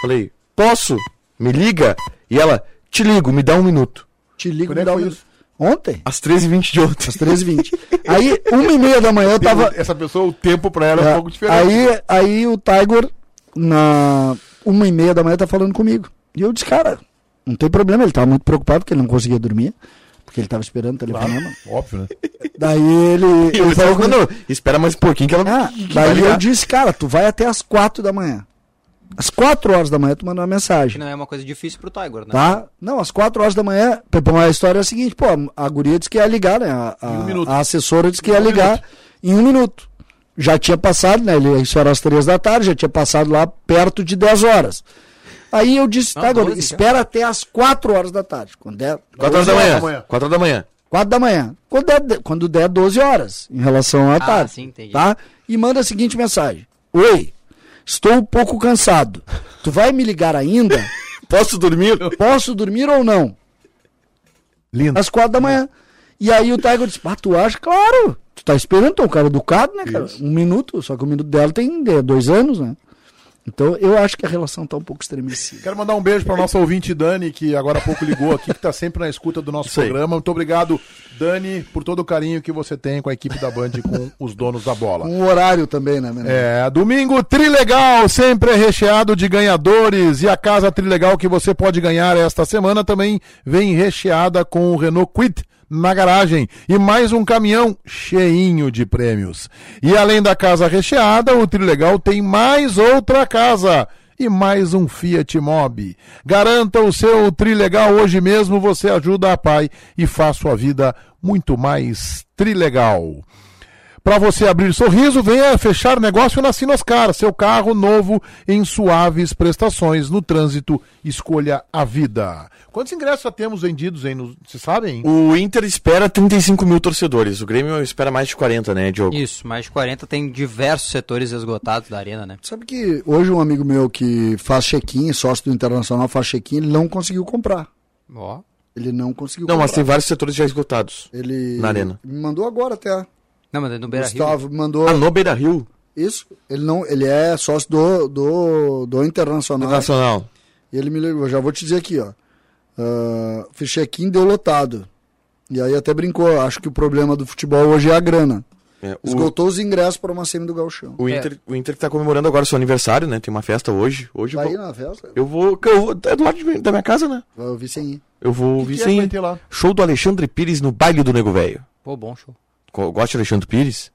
Falei, posso? Me liga? E ela, te ligo, me dá um minuto. Te ligo, me dá um minuto. Ontem? Às 13h20 de ontem. Às 13h20. aí, uma e meia da manhã eu tava. Essa pessoa, o tempo pra ela é, é um pouco diferente. Aí, aí o Tiger, na uma e meia da manhã, tá falando comigo. E eu disse, cara, não tem problema, ele tava muito preocupado porque ele não conseguia dormir. Porque ele tava esperando o telefonema. Claro, óbvio, né? Daí ele. ele falou, não, espera mais um pouquinho que ela. Ah, daí eu disse, cara, tu vai até as quatro da manhã. Às 4 horas da manhã tu mandou uma mensagem. Que não é uma coisa difícil pro Tiger, né? Tá? Não, às 4 horas da manhã, a história é a seguinte, pô, a guria disse que ia ligar, né? A, a, a assessora disse que ia ligar minuto. em um minuto. Já tinha passado, né? Isso era às 3 da tarde, já tinha passado lá perto de 10 horas. Aí eu disse, tá, agora, espera já. até às 4 horas da tarde. Quando der, 4 horas da manhã. 4 horas da manhã. 4 da manhã. Quando der, quando der 12 horas, em relação à ah, tarde. Sim, entendi. Tá? E manda a seguinte mensagem. Oi, Estou um pouco cansado. Tu vai me ligar ainda? Posso dormir? Posso dormir ou não? Lindo. Às quatro da manhã. E aí o Tiger disse, ah, tu acha? Claro. Tu tá esperando, tu é um cara educado, né, cara? Isso. Um minuto, só que o minuto dela tem é, dois anos, né? Então eu acho que a relação está um pouco estremecida. Quero mandar um beijo para nossa ouvinte Dani, que agora há pouco ligou aqui, que está sempre na escuta do nosso programa. Muito obrigado, Dani, por todo o carinho que você tem com a equipe da Band com os donos da bola. Um horário também, né, menino? É, domingo Trilegal, sempre recheado de ganhadores. E a casa Trilegal que você pode ganhar esta semana também vem recheada com o Renault Quid na garagem e mais um caminhão cheinho de prêmios. E além da casa recheada, o Trilegal tem mais outra casa e mais um Fiat Mobi. Garanta o seu Trilegal hoje mesmo, você ajuda a pai e faz sua vida muito mais trilegal. Para você abrir sorriso, venha fechar negócio na Sinoscar. Seu carro novo em suaves prestações. No trânsito, escolha a vida. Quantos ingressos já temos vendidos aí? No... Vocês sabem? O Inter espera 35 mil torcedores. O Grêmio espera mais de 40, né, Diogo? Isso, mais de 40. Tem diversos setores esgotados da arena, né? Sabe que hoje um amigo meu que faz check-in, sócio do Internacional, faz check-in, ele não conseguiu comprar. Ó. Ele não conseguiu não, comprar. Não, mas tem vários setores já esgotados ele... na arena. Me mandou agora até. Não, mas é no Beira Rio. Gustavo mandou. Ah, no Beira Rio? Isso. Ele não, ele é sócio do, do, do Internacional. Internacional. E ele me ligou, já vou te dizer aqui, ó. Uh, deu lotado. E aí até brincou, acho que o problema do futebol hoje é a grana. É, o... Esgotou os ingressos para uma semi do Galchão. O Inter, é. o Inter que tá comemorando agora seu aniversário, né? Tem uma festa hoje. Hoje Vai vou... na festa? Eu vou, eu vou. É do lado de, da minha casa, né? Vai ouvir sem ir. Eu vou ouvir sem ir. Lá? Show do Alexandre Pires no baile do Nego Velho. Pô, bom show. Gosta de Alexandre Pires?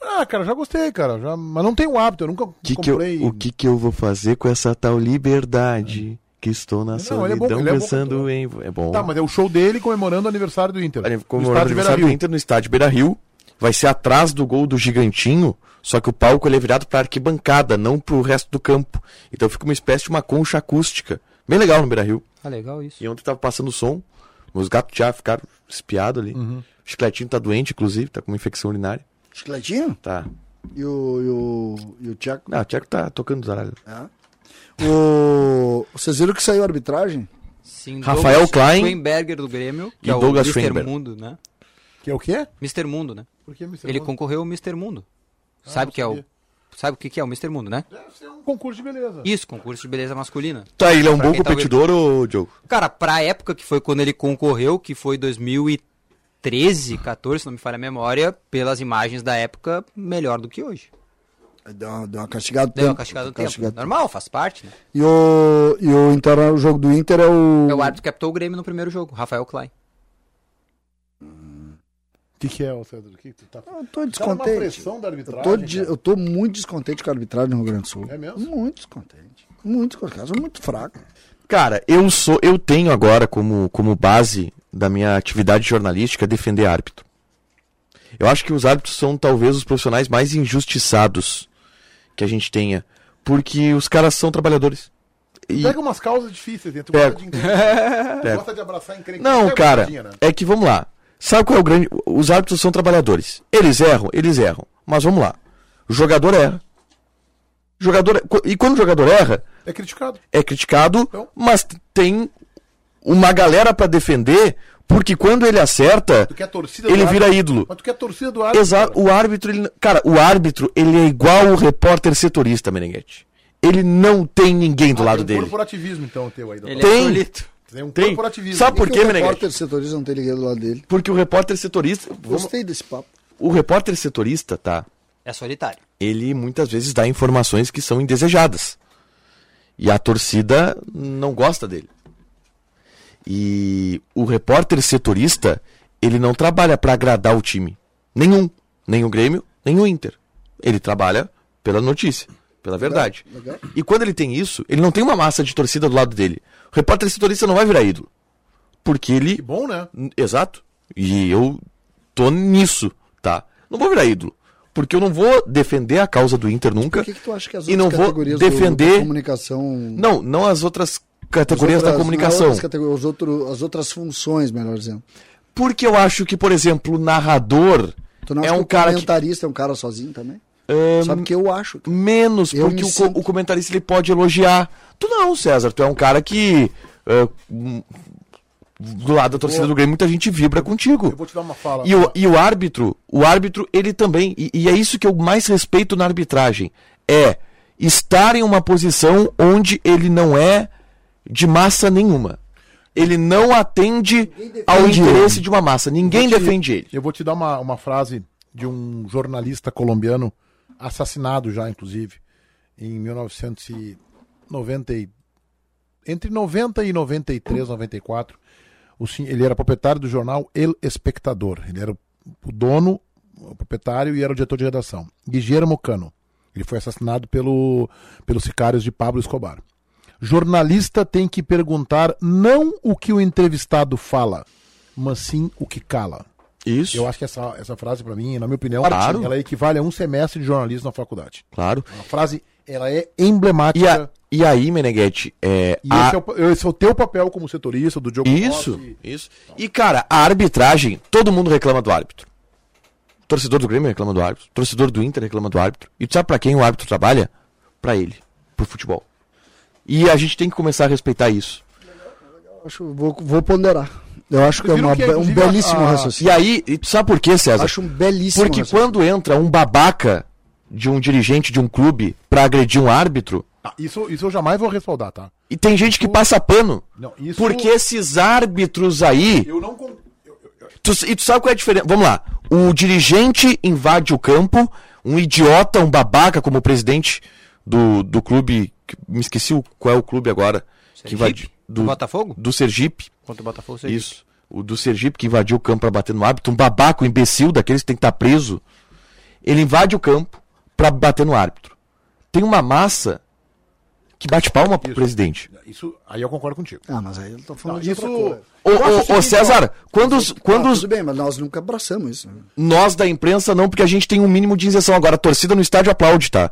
Ah, cara, já gostei, cara. Já... Mas não tenho hábito, eu nunca que comprei. Que eu, o que, que eu vou fazer com essa tal liberdade? É. Que estou na não, solidão é, é pensando em. É bom. Tá, mas é o show dele comemorando o aniversário do Inter. Comemorando o aniversário do Inter no estádio Beira Rio. Vai ser atrás do gol do Gigantinho, só que o palco ele é virado para arquibancada, não para o resto do campo. Então fica uma espécie de uma concha acústica. Bem legal no Beira Rio. Ah, legal isso. E ontem tava passando o som, os gatos já ficaram espiados ali. Uhum. O chicletinho tá doente, inclusive, tá com uma infecção urinária. Chicletinho? Tá. E o, e o, e o Tcheco? Ah, o Tcheco tá tocando os aralhos. É. O... Vocês viram que saiu a arbitragem? Sim, Rafael Douglas Klein. Schweinberger do Grêmio, que e é o Douglas Mr. Mundo, né? Que é o quê? Mr. Mundo, né? Por que Mr. Ele Mundo? concorreu ao Mr. Mundo. Ah, sabe que é o Sabe o que, que é o Mr. Mundo, né? Deve ser um concurso de beleza. Isso, concurso de beleza masculina. Tá, ele é um bom tá competidor, tá ou Diogo? Cara, pra época que foi quando ele concorreu, que foi 2013, 14, se não me falha a memória, pelas imagens da época, melhor do que hoje. Deu uma, deu uma castigada Deu uma castigada no tempo. Castigado. Normal, faz parte, né? E o, e o, Inter, o jogo do Inter é o... É o árbitro que captou o Grêmio no primeiro jogo, Rafael Klein. O que, que, é? O que, que tu tá... Eu tô descontente. Tá pressão da arbitragem, eu, tô de, eu tô muito descontente com a arbitragem no Rio Grande do Sul. É mesmo? Muito descontente. Muito descontente. Muito fraco. Cara, eu sou, eu tenho agora como, como base da minha atividade jornalística defender árbitro. Eu acho que os árbitros são talvez os profissionais mais injustiçados que a gente tenha. Porque os caras são trabalhadores. E... Pega umas causas difíceis, né? Tu gosta de, gosta de abraçar encrenca. Não, cara, né? é que vamos lá. Sabe qual é o grande. Os árbitros são trabalhadores. Eles erram, eles erram. Mas vamos lá. O jogador erra. O jogador... E quando o jogador erra. É criticado. É criticado, então... mas tem uma galera para defender, porque quando ele acerta, ele vira ídolo. Mas tu quer a torcida do árbitro. Exato. O árbitro, ele... cara, o árbitro, ele é igual o repórter setorista, Meneghetti. Ele não tem ninguém do ah, lado tem um dele. corporativismo, então, teu aí. Ele tem. É tem um tem. corporativismo. Sabe por quê, Meneghetti? O repórter setorista não tem ninguém do lado dele. Porque o repórter setorista. Gostei desse papo. O repórter setorista, tá? É solitário. Ele muitas vezes dá informações que são indesejadas. E a torcida não gosta dele. E o repórter setorista, ele não trabalha para agradar o time. Nenhum. Nem o Grêmio, nem o Inter. Ele trabalha pela notícia, pela verdade. Legal. E quando ele tem isso, ele não tem uma massa de torcida do lado dele. O repórter setorista não vai virar ídolo. Porque ele. Que bom, né? Exato. E eu tô nisso, tá? Não vou virar ídolo. Porque eu não vou defender a causa do Inter nunca. Por que, que tu acha que as outras e não vou defender do, comunicação. Não, não as outras categorias outras, da comunicação. As, categorias, outro, as outras funções, melhor dizendo. Porque eu acho que, por exemplo, o narrador tu não é um cara. O comentarista que... é um cara sozinho também? Um, Sabe o que eu acho? Menos, eu porque o, o, comentarista ele pode elogiar. Tu não, César, tu é um cara que. Uh, do lado da torcida do Grêmio, muita gente vibra contigo. Eu vou te dar uma fala. E o, e o árbitro, o árbitro, ele também, e, e, é isso que eu mais respeito na arbitragem, é estar em uma posição onde ele não é de massa nenhuma. Ele não atende ao interesse ele. de uma massa. Ninguém te, defende ele. Eu vou te dar uma, uma frase de um jornalista colombiano, assassinado já, inclusive, em 1990 entre 90 e 93, 94, o, ele era proprietário do jornal El Espectador. Ele era o dono, o proprietário e era o diretor de redação. Guillermo Cano. Ele foi assassinado pelo, pelos sicários de Pablo Escobar. Jornalista tem que perguntar não o que o entrevistado fala, mas sim o que cala. Isso. Eu acho que essa, essa frase, para mim, na minha opinião, claro. ela equivale a um semestre de jornalismo na faculdade. Claro. Uma frase, ela é emblemática. E, a, e aí, Meneghetti, é. E a... esse, é o, esse, é o, teu papel como setorista do Diogo Isso, Rossi. isso. E, cara, a arbitragem, todo mundo reclama do árbitro. O torcedor do Grêmio reclama do árbitro. O torcedor do Inter reclama do árbitro. E tu sabe pra quem o árbitro trabalha? Pra ele. Pro futebol. E a gente tem que começar a respeitar isso. Acho, vou, vou ponderar. Eu acho que é uma, que é, um belíssimo a... raciocínio. E aí, e tu sabe por quê, César? Acho um belíssimo Porque quando entra um babaca de um dirigente de um clube para agredir um árbitro. Ah, isso, isso eu jamais vou respaldar, tá? E tem gente que passa pano. Não, isso... Porque esses árbitros aí. Eu não. Tu, e tu sabe qual é a diferença? Vamos lá. O dirigente invade o campo, um idiota, um babaca, como o presidente do, do clube. Me esqueci o, qual é o clube agora. Sergipe? Que invade, do, do Botafogo? Do Sergipe. Contra o Botafogo Sergipe. Isso. O do Sergipe que invadiu o campo para bater no árbitro. Um babaca, um imbecil daqueles que tem que estar tá preso. Ele invade o campo para bater no árbitro. Tem uma massa que bate palma pro isso, presidente. Isso, aí eu concordo contigo. Ah, mas aí eu tô falando não, de isso... Ô, ô, ô, César, quando os, quando ah, Tudo bem, mas nós nunca abraçamos isso. Nós da imprensa não, porque a gente tem um mínimo de isenção. Agora, a torcida no estádio aplaude, tá?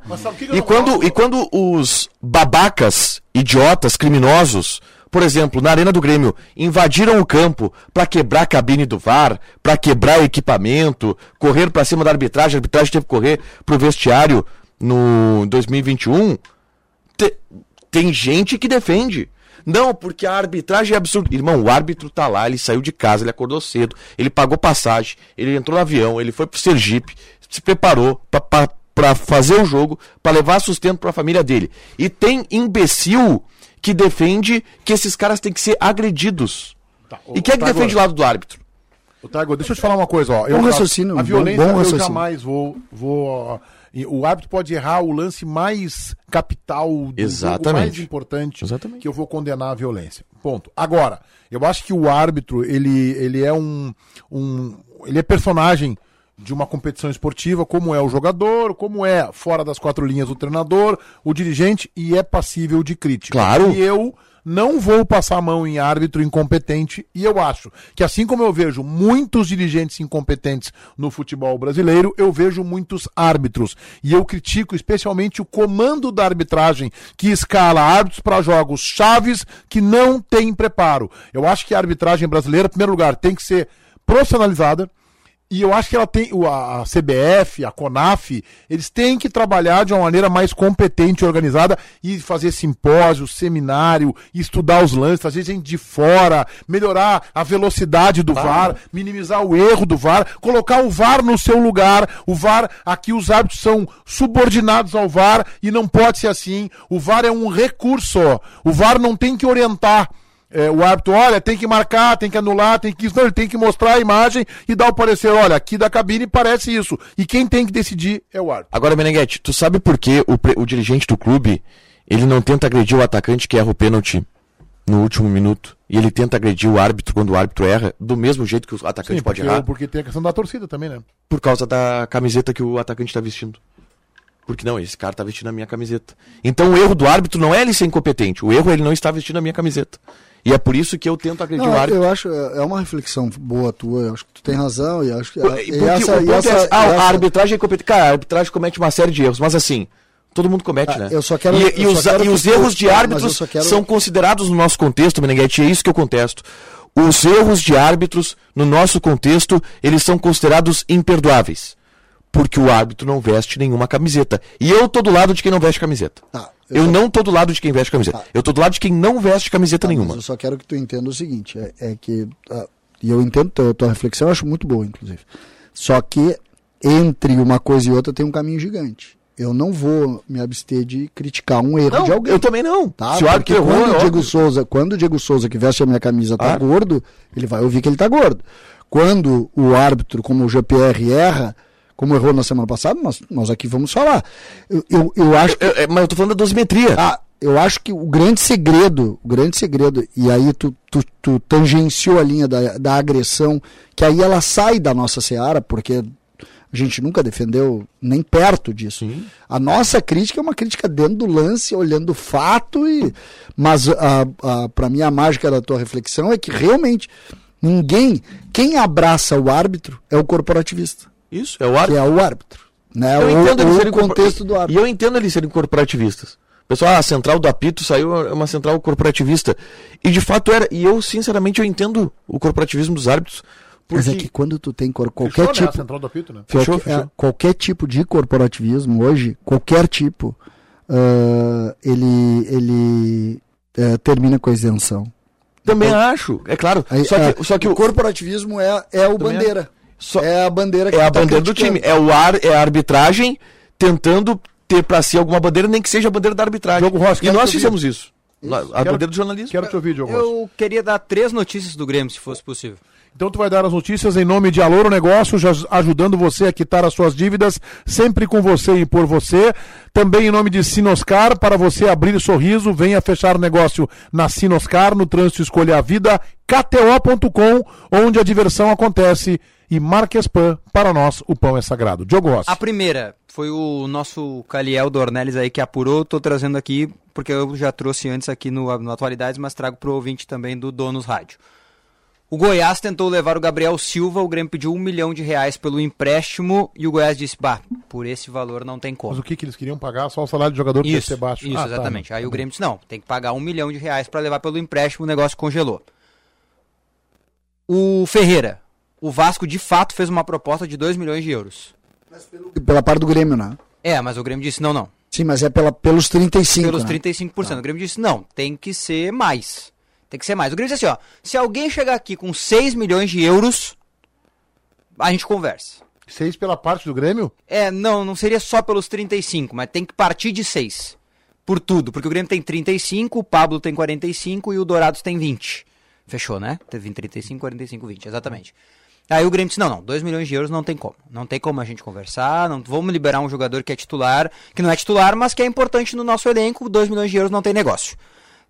e, quando, e quando os babacas, idiotas, criminosos, por exemplo, na Arena do Grêmio, invadiram o campo para quebrar a cabine do VAR, para quebrar equipamento, correr para cima da arbitragem, a arbitragem teve que correr pro vestiário no 2021. Te, tem gente que defende. Não, porque a arbitragem é absurda. Irmão, o árbitro tá lá, ele saiu de casa, ele acordou cedo, ele pagou passagem, ele entrou no avião, ele foi pro Sergipe, se preparou para fazer o jogo, para levar sustento para a família dele. E tem imbecil que defende que esses caras têm que ser agredidos. Tá, e quem é que defende o lado do árbitro? Tago, deixa eu te falar uma coisa, ó. Eu, bom raciocínio. A, a violência bom, bom eu jamais vou. vou o árbitro pode errar o lance mais capital do Exatamente. jogo mais importante Exatamente. que eu vou condenar a violência. Ponto. Agora, eu acho que o árbitro, ele, ele é um, um. Ele é personagem de uma competição esportiva, como é o jogador, como é fora das quatro linhas o treinador, o dirigente, e é passível de crítica. Claro. E eu não vou passar a mão em árbitro incompetente, e eu acho que assim como eu vejo muitos dirigentes incompetentes no futebol brasileiro, eu vejo muitos árbitros. E eu critico especialmente o comando da arbitragem, que escala árbitros para jogos chaves que não tem preparo. Eu acho que a arbitragem brasileira, em primeiro lugar, tem que ser profissionalizada e eu acho que ela tem, a CBF, a CONAF, eles têm que trabalhar de uma maneira mais competente e organizada e fazer simpósio, seminário, estudar os lances, trazer gente de fora, melhorar a velocidade do VAR, minimizar o erro do VAR, colocar o VAR no seu lugar. O VAR, aqui os árbitros são subordinados ao VAR e não pode ser assim. O VAR é um recurso. O VAR não tem que orientar é, o árbitro, olha, tem que marcar, tem que anular, tem que. Não, ele tem que mostrar a imagem e dar o parecer, olha, aqui da cabine parece isso. E quem tem que decidir é o árbitro. Agora, Meneghete, tu sabe por que o, o dirigente do clube ele não tenta agredir o atacante que erra o pênalti no último minuto? e ele tenta agredir o árbitro quando o árbitro erra, do mesmo jeito que o atacante Sim, pode porque, errar. Porque tem a questão da torcida também, né? Por causa da camiseta que o atacante está vestindo. Porque não, esse cara tá vestindo a minha camiseta. Então o erro do árbitro não é ele ser incompetente, o erro é ele não estar vestindo a minha camiseta. E é por isso que eu tento agredir não, árbitro. Eu acho, é uma reflexão boa tua, eu acho que tu tem razão e acho que... Porque e essa, e essa, é, ah, essa... a arbitragem é incompetente. Cara, a arbitragem comete uma série de erros, mas assim, todo mundo comete, ah, né? Eu só quero, e, e os, e os erros de árbitros quero... são considerados no nosso contexto, Meneghetti, é isso que eu contesto. Os erros de árbitros, no nosso contexto, eles são considerados imperdoáveis porque o árbitro não veste nenhuma camiseta. E eu tô do lado de quem não veste camiseta. Ah, eu, eu só... não tô do lado de quem veste camiseta. Ah. Eu tô do lado de quem não veste camiseta ah, nenhuma. eu só quero que tu entenda o seguinte, é, é que ah, e eu entendo tua, tua reflexão, eu acho muito boa, inclusive. Só que entre uma coisa e outra tem um caminho gigante. Eu não vou me abster de criticar um erro não, de alguém. Eu também não. Tá? Se o Porque errou, quando, o Diego Souza, quando o Diego Souza, que veste a minha camisa, tá ah. gordo, ele vai ouvir que ele tá gordo. Quando o árbitro, como o GPR, erra, como errou na semana passada, nós, nós aqui vamos falar. Eu, eu, eu acho. Que... Eu, mas eu tô falando da dosimetria. Ah, eu acho que o grande segredo, o grande segredo, e aí tu, tu, tu tangenciou a linha da, da agressão, que aí ela sai da nossa seara, porque a gente nunca defendeu nem perto disso. Sim. A nossa crítica é uma crítica dentro do lance, olhando o fato, e mas para mim a mágica da tua reflexão é que realmente ninguém, quem abraça o árbitro é o corporativista. Isso, é o árbitro. Que é o árbitro. Né? Eu o, entendo o, o contexto do árbitro. E eu entendo eles serem corporativistas. Pessoal, ah, a central do apito saiu é uma central corporativista. E de fato era. E eu, sinceramente, eu entendo o corporativismo dos árbitros. Porque... Mas é que quando tu tem qualquer fechou, tipo. Né? A central do apito, né? Fechou, qualquer, fechou. qualquer tipo de corporativismo hoje, qualquer tipo, uh, ele, ele uh, termina com a isenção. Também então, acho, é claro. Aí, só, que, uh, só que o corporativismo é, é o bandeira. Só é a bandeira que É a tá bandeira do time. É o ar, é a arbitragem tentando ter para si alguma bandeira, nem que seja a bandeira da arbitragem. Rossi, e nós fizemos isso. isso. A quero, bandeira do jornalismo. Quero te ouvir, Diogo Eu queria dar três notícias do Grêmio, se fosse possível. Então tu vai dar as notícias em nome de Alouro Negócios, ajudando você a quitar as suas dívidas, sempre com você e por você. Também em nome de Sinoscar, para você abrir sorriso, venha fechar negócio na Sinoscar, no trânsito Escolha a Vida, KTO.com, onde a diversão acontece e Marquespan, para nós, o pão é sagrado. Diogo Rossi. A primeira foi o nosso Caliel Dornelles aí que apurou, estou trazendo aqui, porque eu já trouxe antes aqui no, no Atualidades, mas trago para o ouvinte também do Donos Rádio. O Goiás tentou levar o Gabriel Silva, o Grêmio pediu um milhão de reais pelo empréstimo e o Goiás disse, bah, por esse valor não tem como. Mas o que, que eles queriam pagar? Só o salário de jogador isso, ser baixo? Isso, ah, tá. exatamente. Tá. Aí o Grêmio disse, não, tem que pagar um milhão de reais para levar pelo empréstimo, o negócio congelou. O Ferreira, o Vasco de fato fez uma proposta de 2 milhões de euros. Pelo... Pela parte do Grêmio, né? É, mas o Grêmio disse não, não. Sim, mas é pela, pelos 35. Pelos né? 35%. Tá. O Grêmio disse não, tem que ser mais. Tem que ser mais. O Grêmio disse assim, ó, se alguém chegar aqui com 6 milhões de euros, a gente conversa. 6 pela parte do Grêmio? É, não, não seria só pelos 35, mas tem que partir de 6. Por tudo, porque o Grêmio tem 35, o Pablo tem 45 e o Dourados tem 20. Fechou, né? Teve 35, 45, 20, exatamente. Aí o Grêmio disse: não, não, 2 milhões de euros não tem como. Não tem como a gente conversar. Não, vamos liberar um jogador que é titular, que não é titular, mas que é importante no nosso elenco. 2 milhões de euros não tem negócio.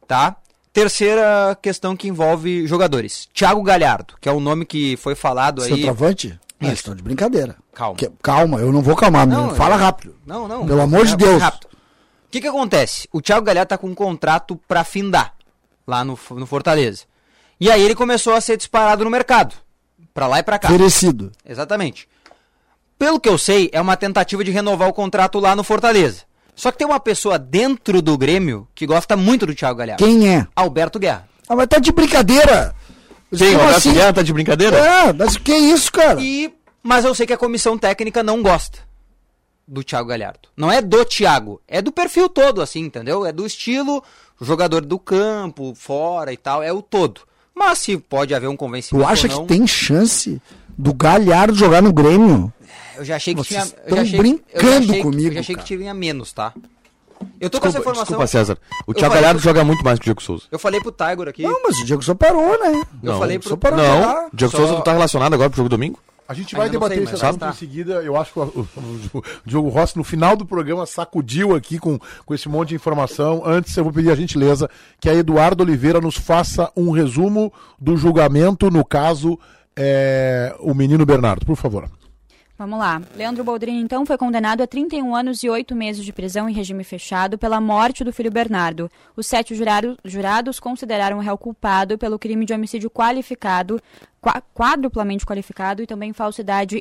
Tá? Terceira questão que envolve jogadores. Thiago Galhardo, que é o nome que foi falado aí. Centroavante? Ah, estão de brincadeira. Calma. Que, calma, eu não vou calmar, não, Fala rápido. Não, não. Pelo amor de Deus. Rápido. O que, que acontece? O Thiago Galhardo tá com um contrato para findar lá no, no Fortaleza. E aí ele começou a ser disparado no mercado. Para lá e para cá. Oferecido. Exatamente. Pelo que eu sei, é uma tentativa de renovar o contrato lá no Fortaleza. Só que tem uma pessoa dentro do Grêmio que gosta muito do Thiago Galhardo. Quem é? Alberto Guerra. Ah, mas tá de brincadeira. Sim, o Alberto assim? Guerra tá de brincadeira? É, mas que isso, cara? E... Mas eu sei que a comissão técnica não gosta do Thiago Galhardo. Não é do Thiago, é do perfil todo, assim, entendeu? É do estilo, jogador do campo, fora e tal, é o todo. Mas se pode haver um convencimento. Tu acha não, que tem chance do Galhardo jogar no Grêmio? Eu já achei que Vocês tinha. Estão brincando eu comigo. Eu já achei cara. que tinha menos, tá? Eu tô desculpa, com essa informação. Desculpa, César. O Thiago Galhardo pro... joga muito mais que o Diego Souza. Eu falei pro Tiger aqui. Não, mas o Diego só parou, né? Eu não, falei pro. Não, o Diego só... Souza não tá relacionado agora pro jogo domingo? A gente vai debater sei, esse assunto tá. em seguida. Eu acho que o, o, o, Diogo Rossi, no final do programa, sacudiu aqui com, com esse monte de informação. Antes, eu vou pedir a gentileza que a Eduardo Oliveira nos faça um resumo do julgamento no caso é, o menino Bernardo, por favor. Vamos lá. Leandro Boldrini, então, foi condenado a 31 anos e 8 meses de prisão em regime fechado pela morte do filho Bernardo. Os sete jurado, jurados consideraram o réu culpado pelo crime de homicídio qualificado quádruplamente qualificado e também falsidade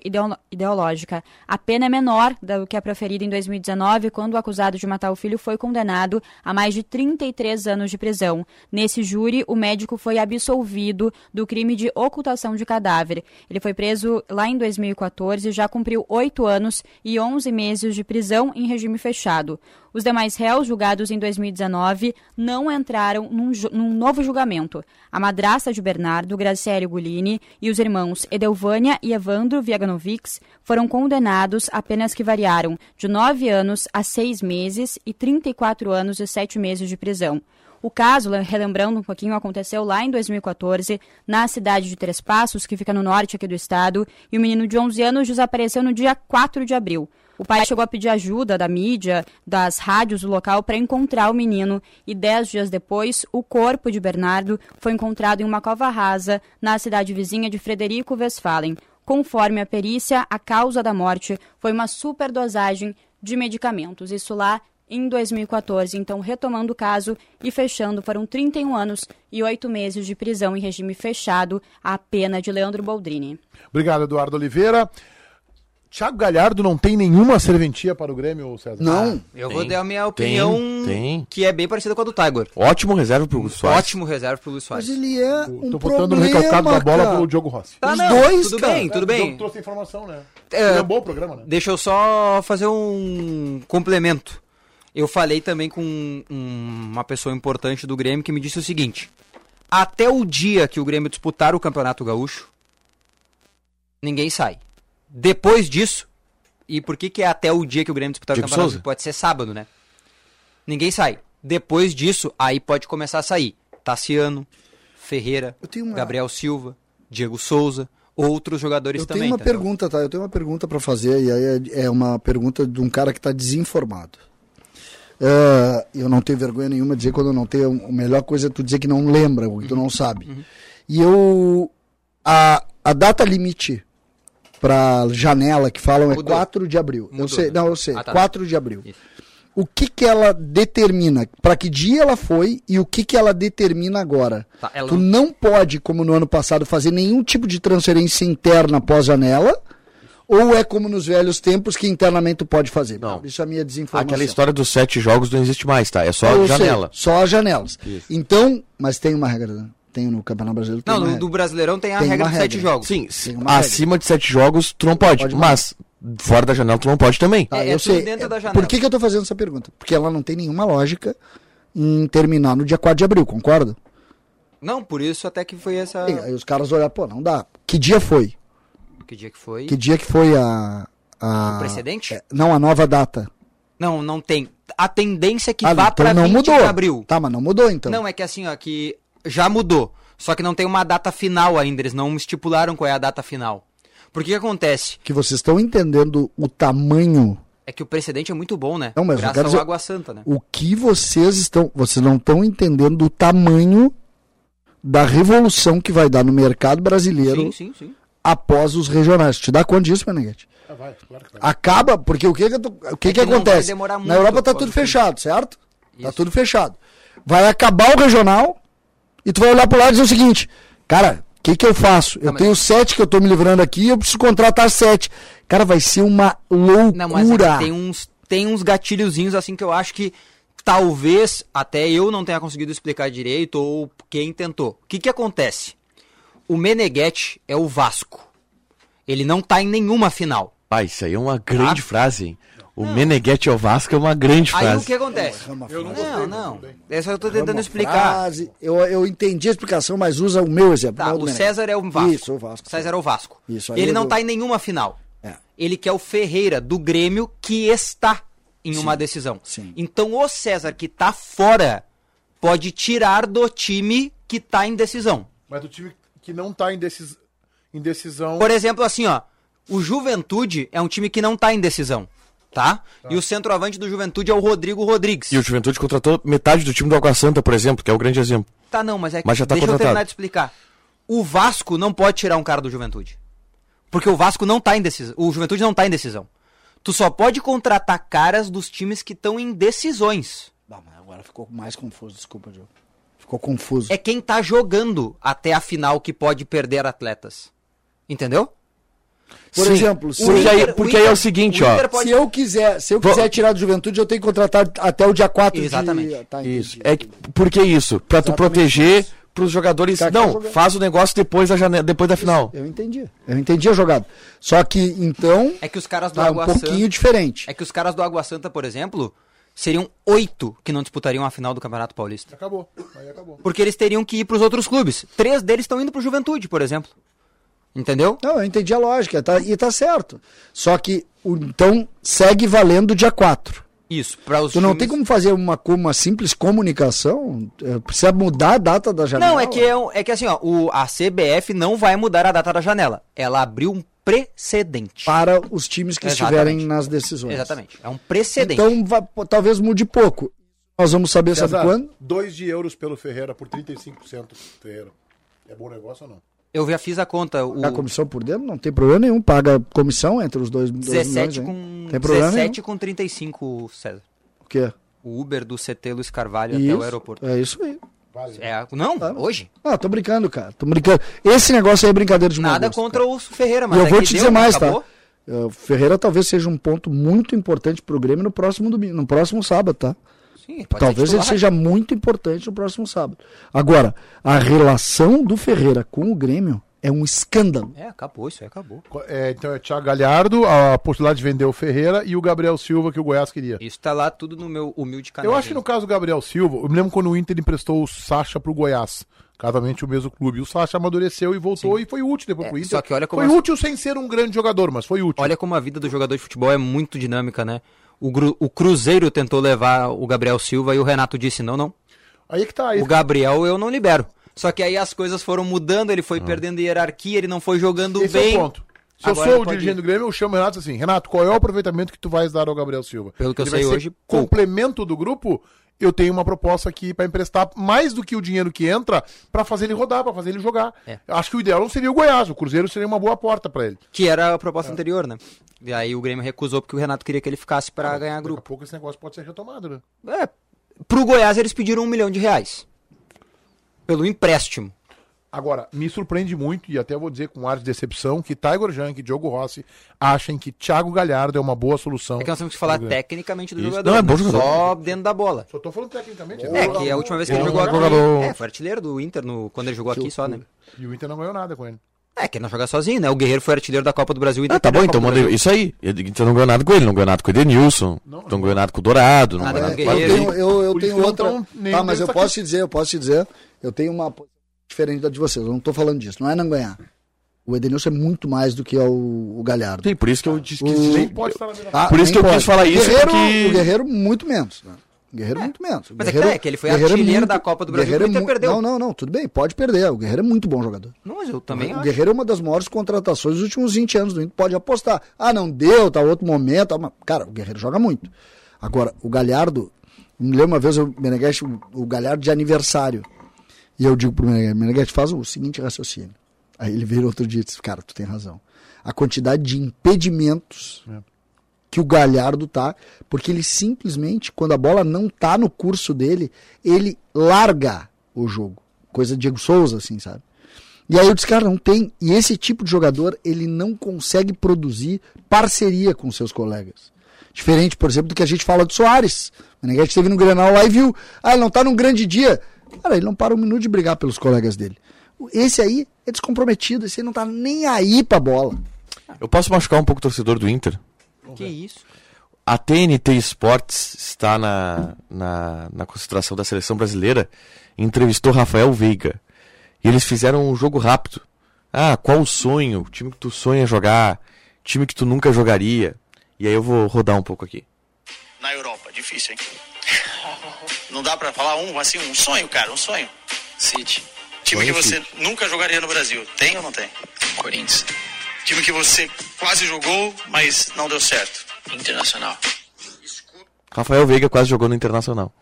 ideológica. A pena é menor do que a proferida em 2019, quando o acusado de matar o filho foi condenado a mais de 33 anos de prisão. Nesse júri, o médico foi absolvido do crime de ocultação de cadáver. Ele foi preso lá em 2014 e já cumpriu oito anos e 11 meses de prisão em regime fechado. Os demais réus, julgados em 2019, não entraram num, num novo julgamento. A madrasta de Bernardo, Graciele Gulini, e os irmãos Edelvânia e Evandro Viaganovics foram condenados a penas que variaram de nove anos a seis meses e 34 anos e sete meses de prisão. O caso, relembrando um pouquinho, aconteceu lá em 2014, na cidade de Três Passos, que fica no norte aqui do estado, e o menino de 11 anos desapareceu no dia 4 de abril. O pai chegou a pedir ajuda da mídia, das rádios do local para encontrar o menino e dez dias depois, o corpo de Bernardo foi encontrado em uma cova rasa na cidade vizinha de Frederico Westphalen. Conforme a perícia, a causa da morte foi uma superdosagem de medicamentos. Isso lá em 2014. Então, retomando o caso e fechando, foram 31 anos e 8 meses de prisão em regime fechado a pena de Leandro Boldrini. Obrigado, Eduardo Oliveira. Thiago Galhardo não tem nenhuma serventia para o Grêmio, César? Não. Ah, eu tem, vou dar a minha opinião, tem, tem. que é bem parecida com a do Tiger. Ótimo reserva para o Luiz Soares. Ótimo reserva para o Luiz Soares. Mas ele é um Tô botando no recalcado da bola para o Diogo Rossi. Tá, Os não, dois, tudo cara. bem, tudo bem. O Diogo trouxe informação, né? É, é um bom programa, né? Deixa eu só fazer um complemento. Eu falei também com um, uma pessoa importante do Grêmio que me disse o seguinte: até o dia que o Grêmio disputar o Campeonato Gaúcho, ninguém sai. Depois disso, e por que, que é até o dia que o Grêmio disputar Diego o campeonato? Souza. Pode ser sábado, né? Ninguém sai. Depois disso, aí pode começar a sair. Tassiano, Ferreira, uma... Gabriel Silva, Diego Souza, outros jogadores eu também. Eu tenho uma entendeu? pergunta, tá? Eu tenho uma pergunta para fazer e aí é, é uma pergunta de um cara que está desinformado. Uh, eu não tenho vergonha nenhuma de dizer quando eu não tenho. A melhor coisa é tu dizer que não lembra, ou que tu não sabe. Uhum. E eu. A, a data limite para janela que falam é Mudou. é 4 de abril. Mudou, eu sei, não, eu sei, ah, tá. 4 de abril. Isso. O que que ela determina? Para que dia ela foi e o que que ela determina agora? Tá, ela... Tu não pode, como no ano passado, fazer nenhum tipo de transferência interna após janela. Ou é como nos velhos tempos que internamente tu pode fazer? Não. Isso é a minha desinformação. Aquela história dos sete jogos não existe mais, tá? É só eu janela. Sei, só as janelas. Isso. Então, mas tem uma regra. Tem no Campeonato Brasileiro. Não, no, do Brasileirão tem a tem regra de sete jogos. Sim, acima de sete jogos tu não pode, pode mas fora da janela tu não pode também. Tá, é, eu é sei. Dentro da janela. Por que, que eu tô fazendo essa pergunta? Porque ela não tem nenhuma lógica em terminar no dia 4 de abril, concorda? Não, por isso até que foi essa. E aí os caras olharam, pô, não dá. Que dia foi? Que dia que foi? Que dia que foi a. a... O precedente? É, não, a nova data. Não, não tem. A tendência é que ah, vá então para 20 mudou. de abril. Tá, mas não mudou então. Não, é que assim, ó, que já mudou. Só que não tem uma data final ainda, eles não estipularam qual é a data final. Por que, que acontece? Que vocês estão entendendo o tamanho. É que o precedente é muito bom, né? Não, mas Graças ao dizer, Água Santa, né? O que vocês estão. Vocês não estão entendendo o tamanho da revolução que vai dar no mercado brasileiro sim, sim, sim. após os regionais. Te dá conta disso, Meneghete? Ah, vai, claro que vai. Acaba, porque o que que, o que, é que, que acontece? Na Europa tá tudo fechado, certo? Tá Isso. Tá tudo fechado. Vai acabar o regional, e tu vai olhar pro lado e dizer o seguinte, cara, o que que eu faço? Eu tenho sete que eu tô me livrando aqui, eu preciso contratar sete. Cara, vai ser uma loucura. Não, mas tem uns, tem uns gatilhozinhos assim que eu acho que talvez até eu não tenha conseguido explicar direito ou quem tentou. O que que acontece? O Meneghetti é o Vasco. Ele não tá em nenhuma final. Pai, isso aí é uma grande tá? frase, hein? O não. Meneghetti ao Vasco é uma grande frase. Aí o que acontece? É eu não, não, não. Essa eu tô tentando explicar. Frase. Eu, eu entendi a explicação, mas usa o meu exemplo. Tá, o César é o Vasco. Isso, o Vasco. César é o Vasco. Isso, Ele não eu... tá em nenhuma final. É. Ele quer o Ferreira do Grêmio que está em Sim. uma decisão. Sim. Então o César que tá fora pode tirar do time que tá em decisão. Mas do time que não tá em, decis... em decisão. Por exemplo, assim, ó. O Juventude é um time que não tá em decisão. Tá? tá? E o centroavante do Juventude é o Rodrigo Rodrigues. E o Juventude contratou metade do time do Água Santa, por exemplo, que é o grande exemplo. Tá, não, mas é que. Mas já tá deixa contratado. eu terminar de explicar. O Vasco não pode tirar um cara do Juventude. Porque o Vasco não tá em decisão. O Juventude não tá em decisão. Tu só pode contratar caras dos times que estão em decisões. Não, mas agora ficou mais confuso, desculpa, Diogo. Ficou confuso. É quem tá jogando até a final que pode perder atletas. Entendeu? Por Sim, exemplo, se porque, aí, porque aí é o seguinte, o ó. Pode... Se eu quiser, se eu quiser tirar do Juventude, eu tenho que contratar até o dia 4 Exatamente. de tá, Isso. É que, por que isso? Para tu proteger para os jogadores. Não, faz o negócio depois da janela, depois da final. Eu entendi. Eu entendi a jogada. Só que então É que os caras do tá Água um pouquinho Santa, diferente. É que os caras do Água Santa, por exemplo, seriam oito que não disputariam a final do Campeonato Paulista. Acabou. Aí acabou. Porque eles teriam que ir para os outros clubes. Três deles estão indo para o Juventude, por exemplo. Entendeu? Não, eu entendi a lógica, tá, e tá certo. Só que, o, então, segue valendo dia 4. Isso, para os Tu não tem como fazer uma, uma simples comunicação? É, precisa mudar a data da janela? Não, é que, é, é que assim, ó, o, a CBF não vai mudar a data da janela. Ela abriu um precedente. Para os times que Exatamente. estiverem nas decisões. Exatamente, é um precedente. Então, vai, talvez mude pouco. Nós vamos saber, César, sabe quando? 2 de euros pelo Ferreira por 35% Ferreira. É bom negócio ou não? Eu já fiz a conta. O... A comissão por dentro não tem problema nenhum. Paga comissão entre os dois. 17 dois com, tem 17 com 35, César. O quê? O Uber do CT Luiz Carvalho isso, até o aeroporto. É isso aí. Vale. É, não, tá. hoje? Ah, tô brincando, cara. Tô brincando. Esse negócio aí é brincadeira de Nada gosto, contra cara. o Ferreira, mas. E eu é vou te dizer deu, mais, tá? O Ferreira talvez seja um ponto muito importante pro Grêmio no próximo domingo, no próximo sábado, tá? Sim, Talvez ele seja muito importante no próximo sábado. Agora, a relação do Ferreira com o Grêmio é um escândalo. É, acabou, isso aí acabou. É, então é Thiago Galhardo, a possibilidade de vender o Ferreira e o Gabriel Silva que o Goiás queria. Isso tá lá tudo no meu humilde canal. Eu acho que no caso do Gabriel Silva, eu me lembro quando o Inter emprestou o Sacha pro Goiás. Casamente o mesmo clube. O Sacha amadureceu e voltou Sim. e foi útil depois é, pro Inter. Só que olha como foi as... útil sem ser um grande jogador, mas foi útil. Olha como a vida do jogador de futebol é muito dinâmica, né? O, o Cruzeiro tentou levar o Gabriel Silva e o Renato disse não, não. Aí que tá. Aí o Gabriel eu não libero. Só que aí as coisas foram mudando, ele foi hum. perdendo hierarquia, ele não foi jogando Esse bem. É o ponto. Se Agora eu sou o dirigente do Grêmio, eu chamo o Renato assim, Renato, qual é o aproveitamento que tu vais dar ao Gabriel Silva? Pelo que ele eu sei hoje, complemento do grupo, eu tenho uma proposta aqui para emprestar mais do que o dinheiro que entra para fazer ele rodar, para fazer ele jogar. É. Acho que o ideal não seria o Goiás, o Cruzeiro seria uma boa porta para ele. Que era a proposta é. anterior, né? E aí o Grêmio recusou porque o Renato queria que ele ficasse para ah, ganhar grupo. Daqui a pouco esse negócio pode ser retomado, né? É. Pro Goiás eles pediram um milhão de reais. Pelo empréstimo. Agora, me surpreende muito, e até vou dizer com ar de decepção, que Tiger Junk e Diogo Rossi achem que Thiago Galhardo é uma boa solução. É que nós temos que falar tecnicamente do Isso. jogador. Não, é bom jogador. Só dentro da bola. Só tô falando tecnicamente. É, que a última vez que ele jogou aqui. Jogador. É, foi artilheiro do Inter no, quando ele jogou aqui só, né? E o Inter não ganhou nada com ele. É, que ele não joga sozinho, né? O Guerreiro foi artilheiro da Copa do Brasil. Ah, tá bom, então manda isso aí. Então não ganhou nada com ele, não ganhou nada com o Edenilson, não, não ganhou nada com o Dourado. Não nada com o Guerreiro. Eu tenho, eu, eu tenho outra. Tá, mas eu posso te dizer, eu posso te dizer, eu tenho uma diferente da de vocês. Eu não estou falando disso. Não é não ganhar. O Edenilson é muito mais do que o, o Galhardo. Sim, por isso que eu disse que o... nem pode falar ah, Por isso que eu pode. quis falar isso. Guerreiro, porque... O Guerreiro muito menos. Né? O Guerreiro é. muito menos. Mas Guerreiro, é que, é que ele foi Guerreiro é artilheiro é muito, da Copa do Brasil Guerreiro e o Inter perdeu. Não, não, não, tudo bem, pode perder. O Guerreiro é muito bom jogador. Não, mas eu também O acho. Guerreiro é uma das maiores contratações dos últimos 20 anos do Inter. Pode apostar. Ah, não deu, tá outro momento. Tá, cara, o Guerreiro joga muito. Agora, o Galhardo, me lembro uma vez o Meneghetti, o Galhardo de aniversário. E eu digo pro Meneghetti, Meneghetti, faz o seguinte raciocínio. Aí ele veio outro dia e disse, cara, tu tem razão. A quantidade de impedimentos é. que o Galhardo tá, porque ele simplesmente, quando a bola não tá no curso dele, ele larga o jogo. Coisa de Diego Souza, assim, sabe? E aí eu disse, cara, não tem. E esse tipo de jogador, ele não consegue produzir parceria com seus colegas. Diferente, por exemplo, do que a gente fala do Soares. O Meneghetti esteve no Grenal lá e viu, ah, ele não tá num grande dia. Cara, ele não para um minuto de brigar pelos colegas dele. Esse aí é descomprometido, esse aí não tá nem aí pra bola. Eu posso machucar um pouco o torcedor do Inter? Que isso? A TNT Sports está na, na, na concentração da seleção brasileira entrevistou Rafael Veiga. E eles fizeram um jogo rápido. Ah, qual o sonho? O time que tu sonha jogar? Time que tu nunca jogaria? E aí eu vou rodar um pouco aqui. Na Europa, difícil, hein? Não dá para falar um, assim, um sonho, cara, um sonho. City. Time que você City. nunca jogaria no Brasil. Tem ou não tem? Corinthians. Time que você quase jogou, mas não deu certo. Internacional. Rafael Veiga quase jogou no Internacional.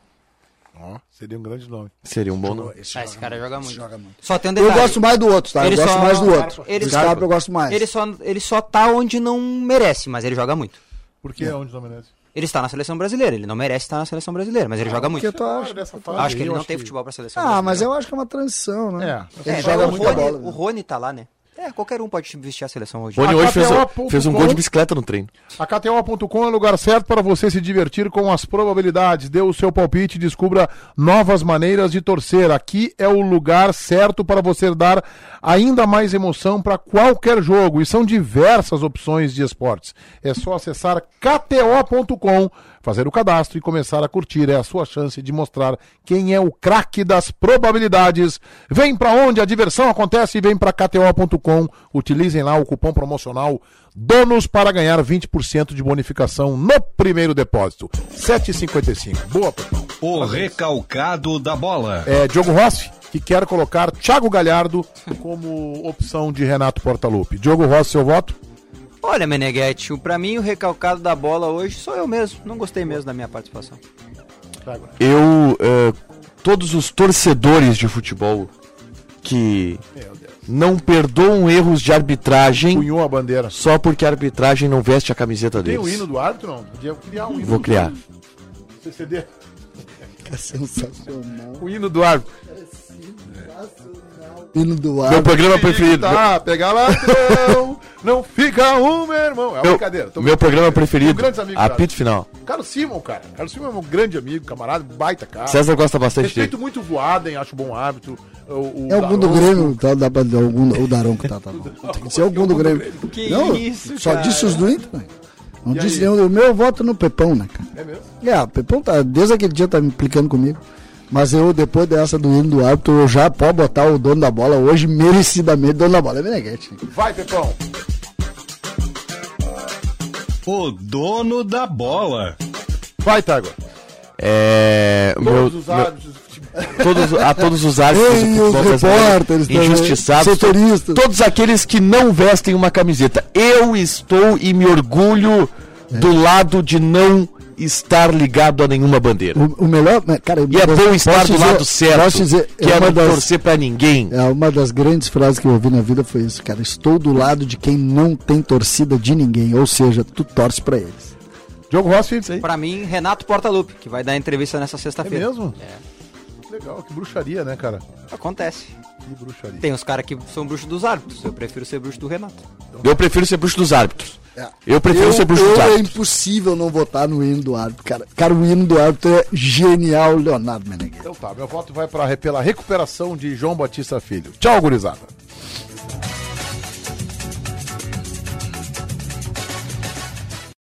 Ó, seria um grande nome. Seria um bom nome. Esse, ah, esse cara joga muito. joga muito. Só tem um detalhe. Eu gosto mais do outro, tá? Ele eu gosto só... mais do outro. Ele Scarpa eu gosto mais. Ele só, ele só tá onde não merece, mas ele joga muito. Por que é. onde não merece? Ele está na seleção brasileira, ele não merece estar na seleção brasileira, mas ele ah, joga muito. Eu acho, acho que ele não tem que... futebol para seleção. Ah, mas eu acho que é uma transição, né? É, ele é, joga muito bola. O Rony tá lá, né? É, qualquer um pode vestir a seleção hoje. Rony hoje fez, fez, um gol de bicicleta no treino. A KTO.com é o lugar certo para você se divertir com as probabilidades. Dê o seu palpite e descubra novas maneiras de torcer. Aqui é o lugar certo para você dar ainda mais emoção para qualquer jogo. E são diversas opções de esportes. É só acessar KTO.com fazer o cadastro e começar a curtir. É a sua chance de mostrar quem é o craque das probabilidades. Vem para onde a diversão acontece e vem para KTO.com. Utilizem lá o cupom promocional DONOS para ganhar 20% de bonificação no primeiro depósito. 7,55. Boa, Petão. O recalcado da bola. É Diogo Rossi, que quer colocar Thiago Galhardo como opção de Renato Portaluppi. Diogo Rossi, seu voto? Olha, Meneghetti, para mim o recalcado da bola hoje sou eu mesmo. Não gostei mesmo da minha participação. Eu, uh, todos os torcedores de futebol que não perdoam erros de arbitragem Punhou a bandeira. só porque a arbitragem não veste a camiseta Tem deles. Tem o hino do árbitro, não? Podia criar um hino Vou criar. CCD. É sensacional. O hino do árbitro. É sensacional. Hino do ar. Meu programa preferido. Tá, pega ladrão, não fica um, meu irmão. É uma meu, brincadeira. meu programa preferido. Grandes amigos, apito final. Carlos Simon, cara. Carlos Simon é meu grande amigo, camarada, baita cara. César gosta bastante Respeito dele. muito voaden, acho bom hábito. O, o é algum do Grêmio, tá, dá pra, algum, o Daronco tá, tá bom. Tem que ser algum do Grêmio. Que não, isso, Só cara. disse os do Inter, né? Não e disse nenhum. O meu voto no Pepão, né, cara? É mesmo? É, o Pepão tá, desde aquele dia tá me implicando comigo. Mas eu, depois dessa do hino do árbitro, eu já posso botar o dono da bola hoje, merecidamente, dono da bola é Meneghete. Vai, Pepão! O dono da bola. Vai, Tago. É. Todos meu, os árbitros. Todos, a todos os árbitros Ei, repórteres injustiçados, todos aqueles que não vestem uma camiseta. Eu estou e me orgulho é. do lado de não estar ligado a nenhuma bandeira. O, o melhor, né, cara, e é bom estar do dizer, lado certo, dizer, que é, é não das, torcer para ninguém. É uma das grandes frases que eu ouvi na vida foi isso, cara. Estou do lado de quem não tem torcida de ninguém, ou seja, tu torce para eles. Diogo Rossi, isso aí. Para mim, Renato Portaluppi, que vai dar entrevista nessa sexta-feira. É mesmo? É. Legal, que bruxaria, né, cara? Acontece. Que bruxaria. Tem os caras que são bruxos dos árbitros. Eu prefiro ser bruxo do Renato. Eu prefiro ser bruxo dos árbitros. É. Eu prefiro eu, ser bruxo dos árbitros. É impossível não votar no hino do árbitro, cara. Cara, o hino do árbitro é genial, Leonardo Meneghetti. Então tá, meu voto vai para pela recuperação de João Batista Filho. Tchau, gurizada.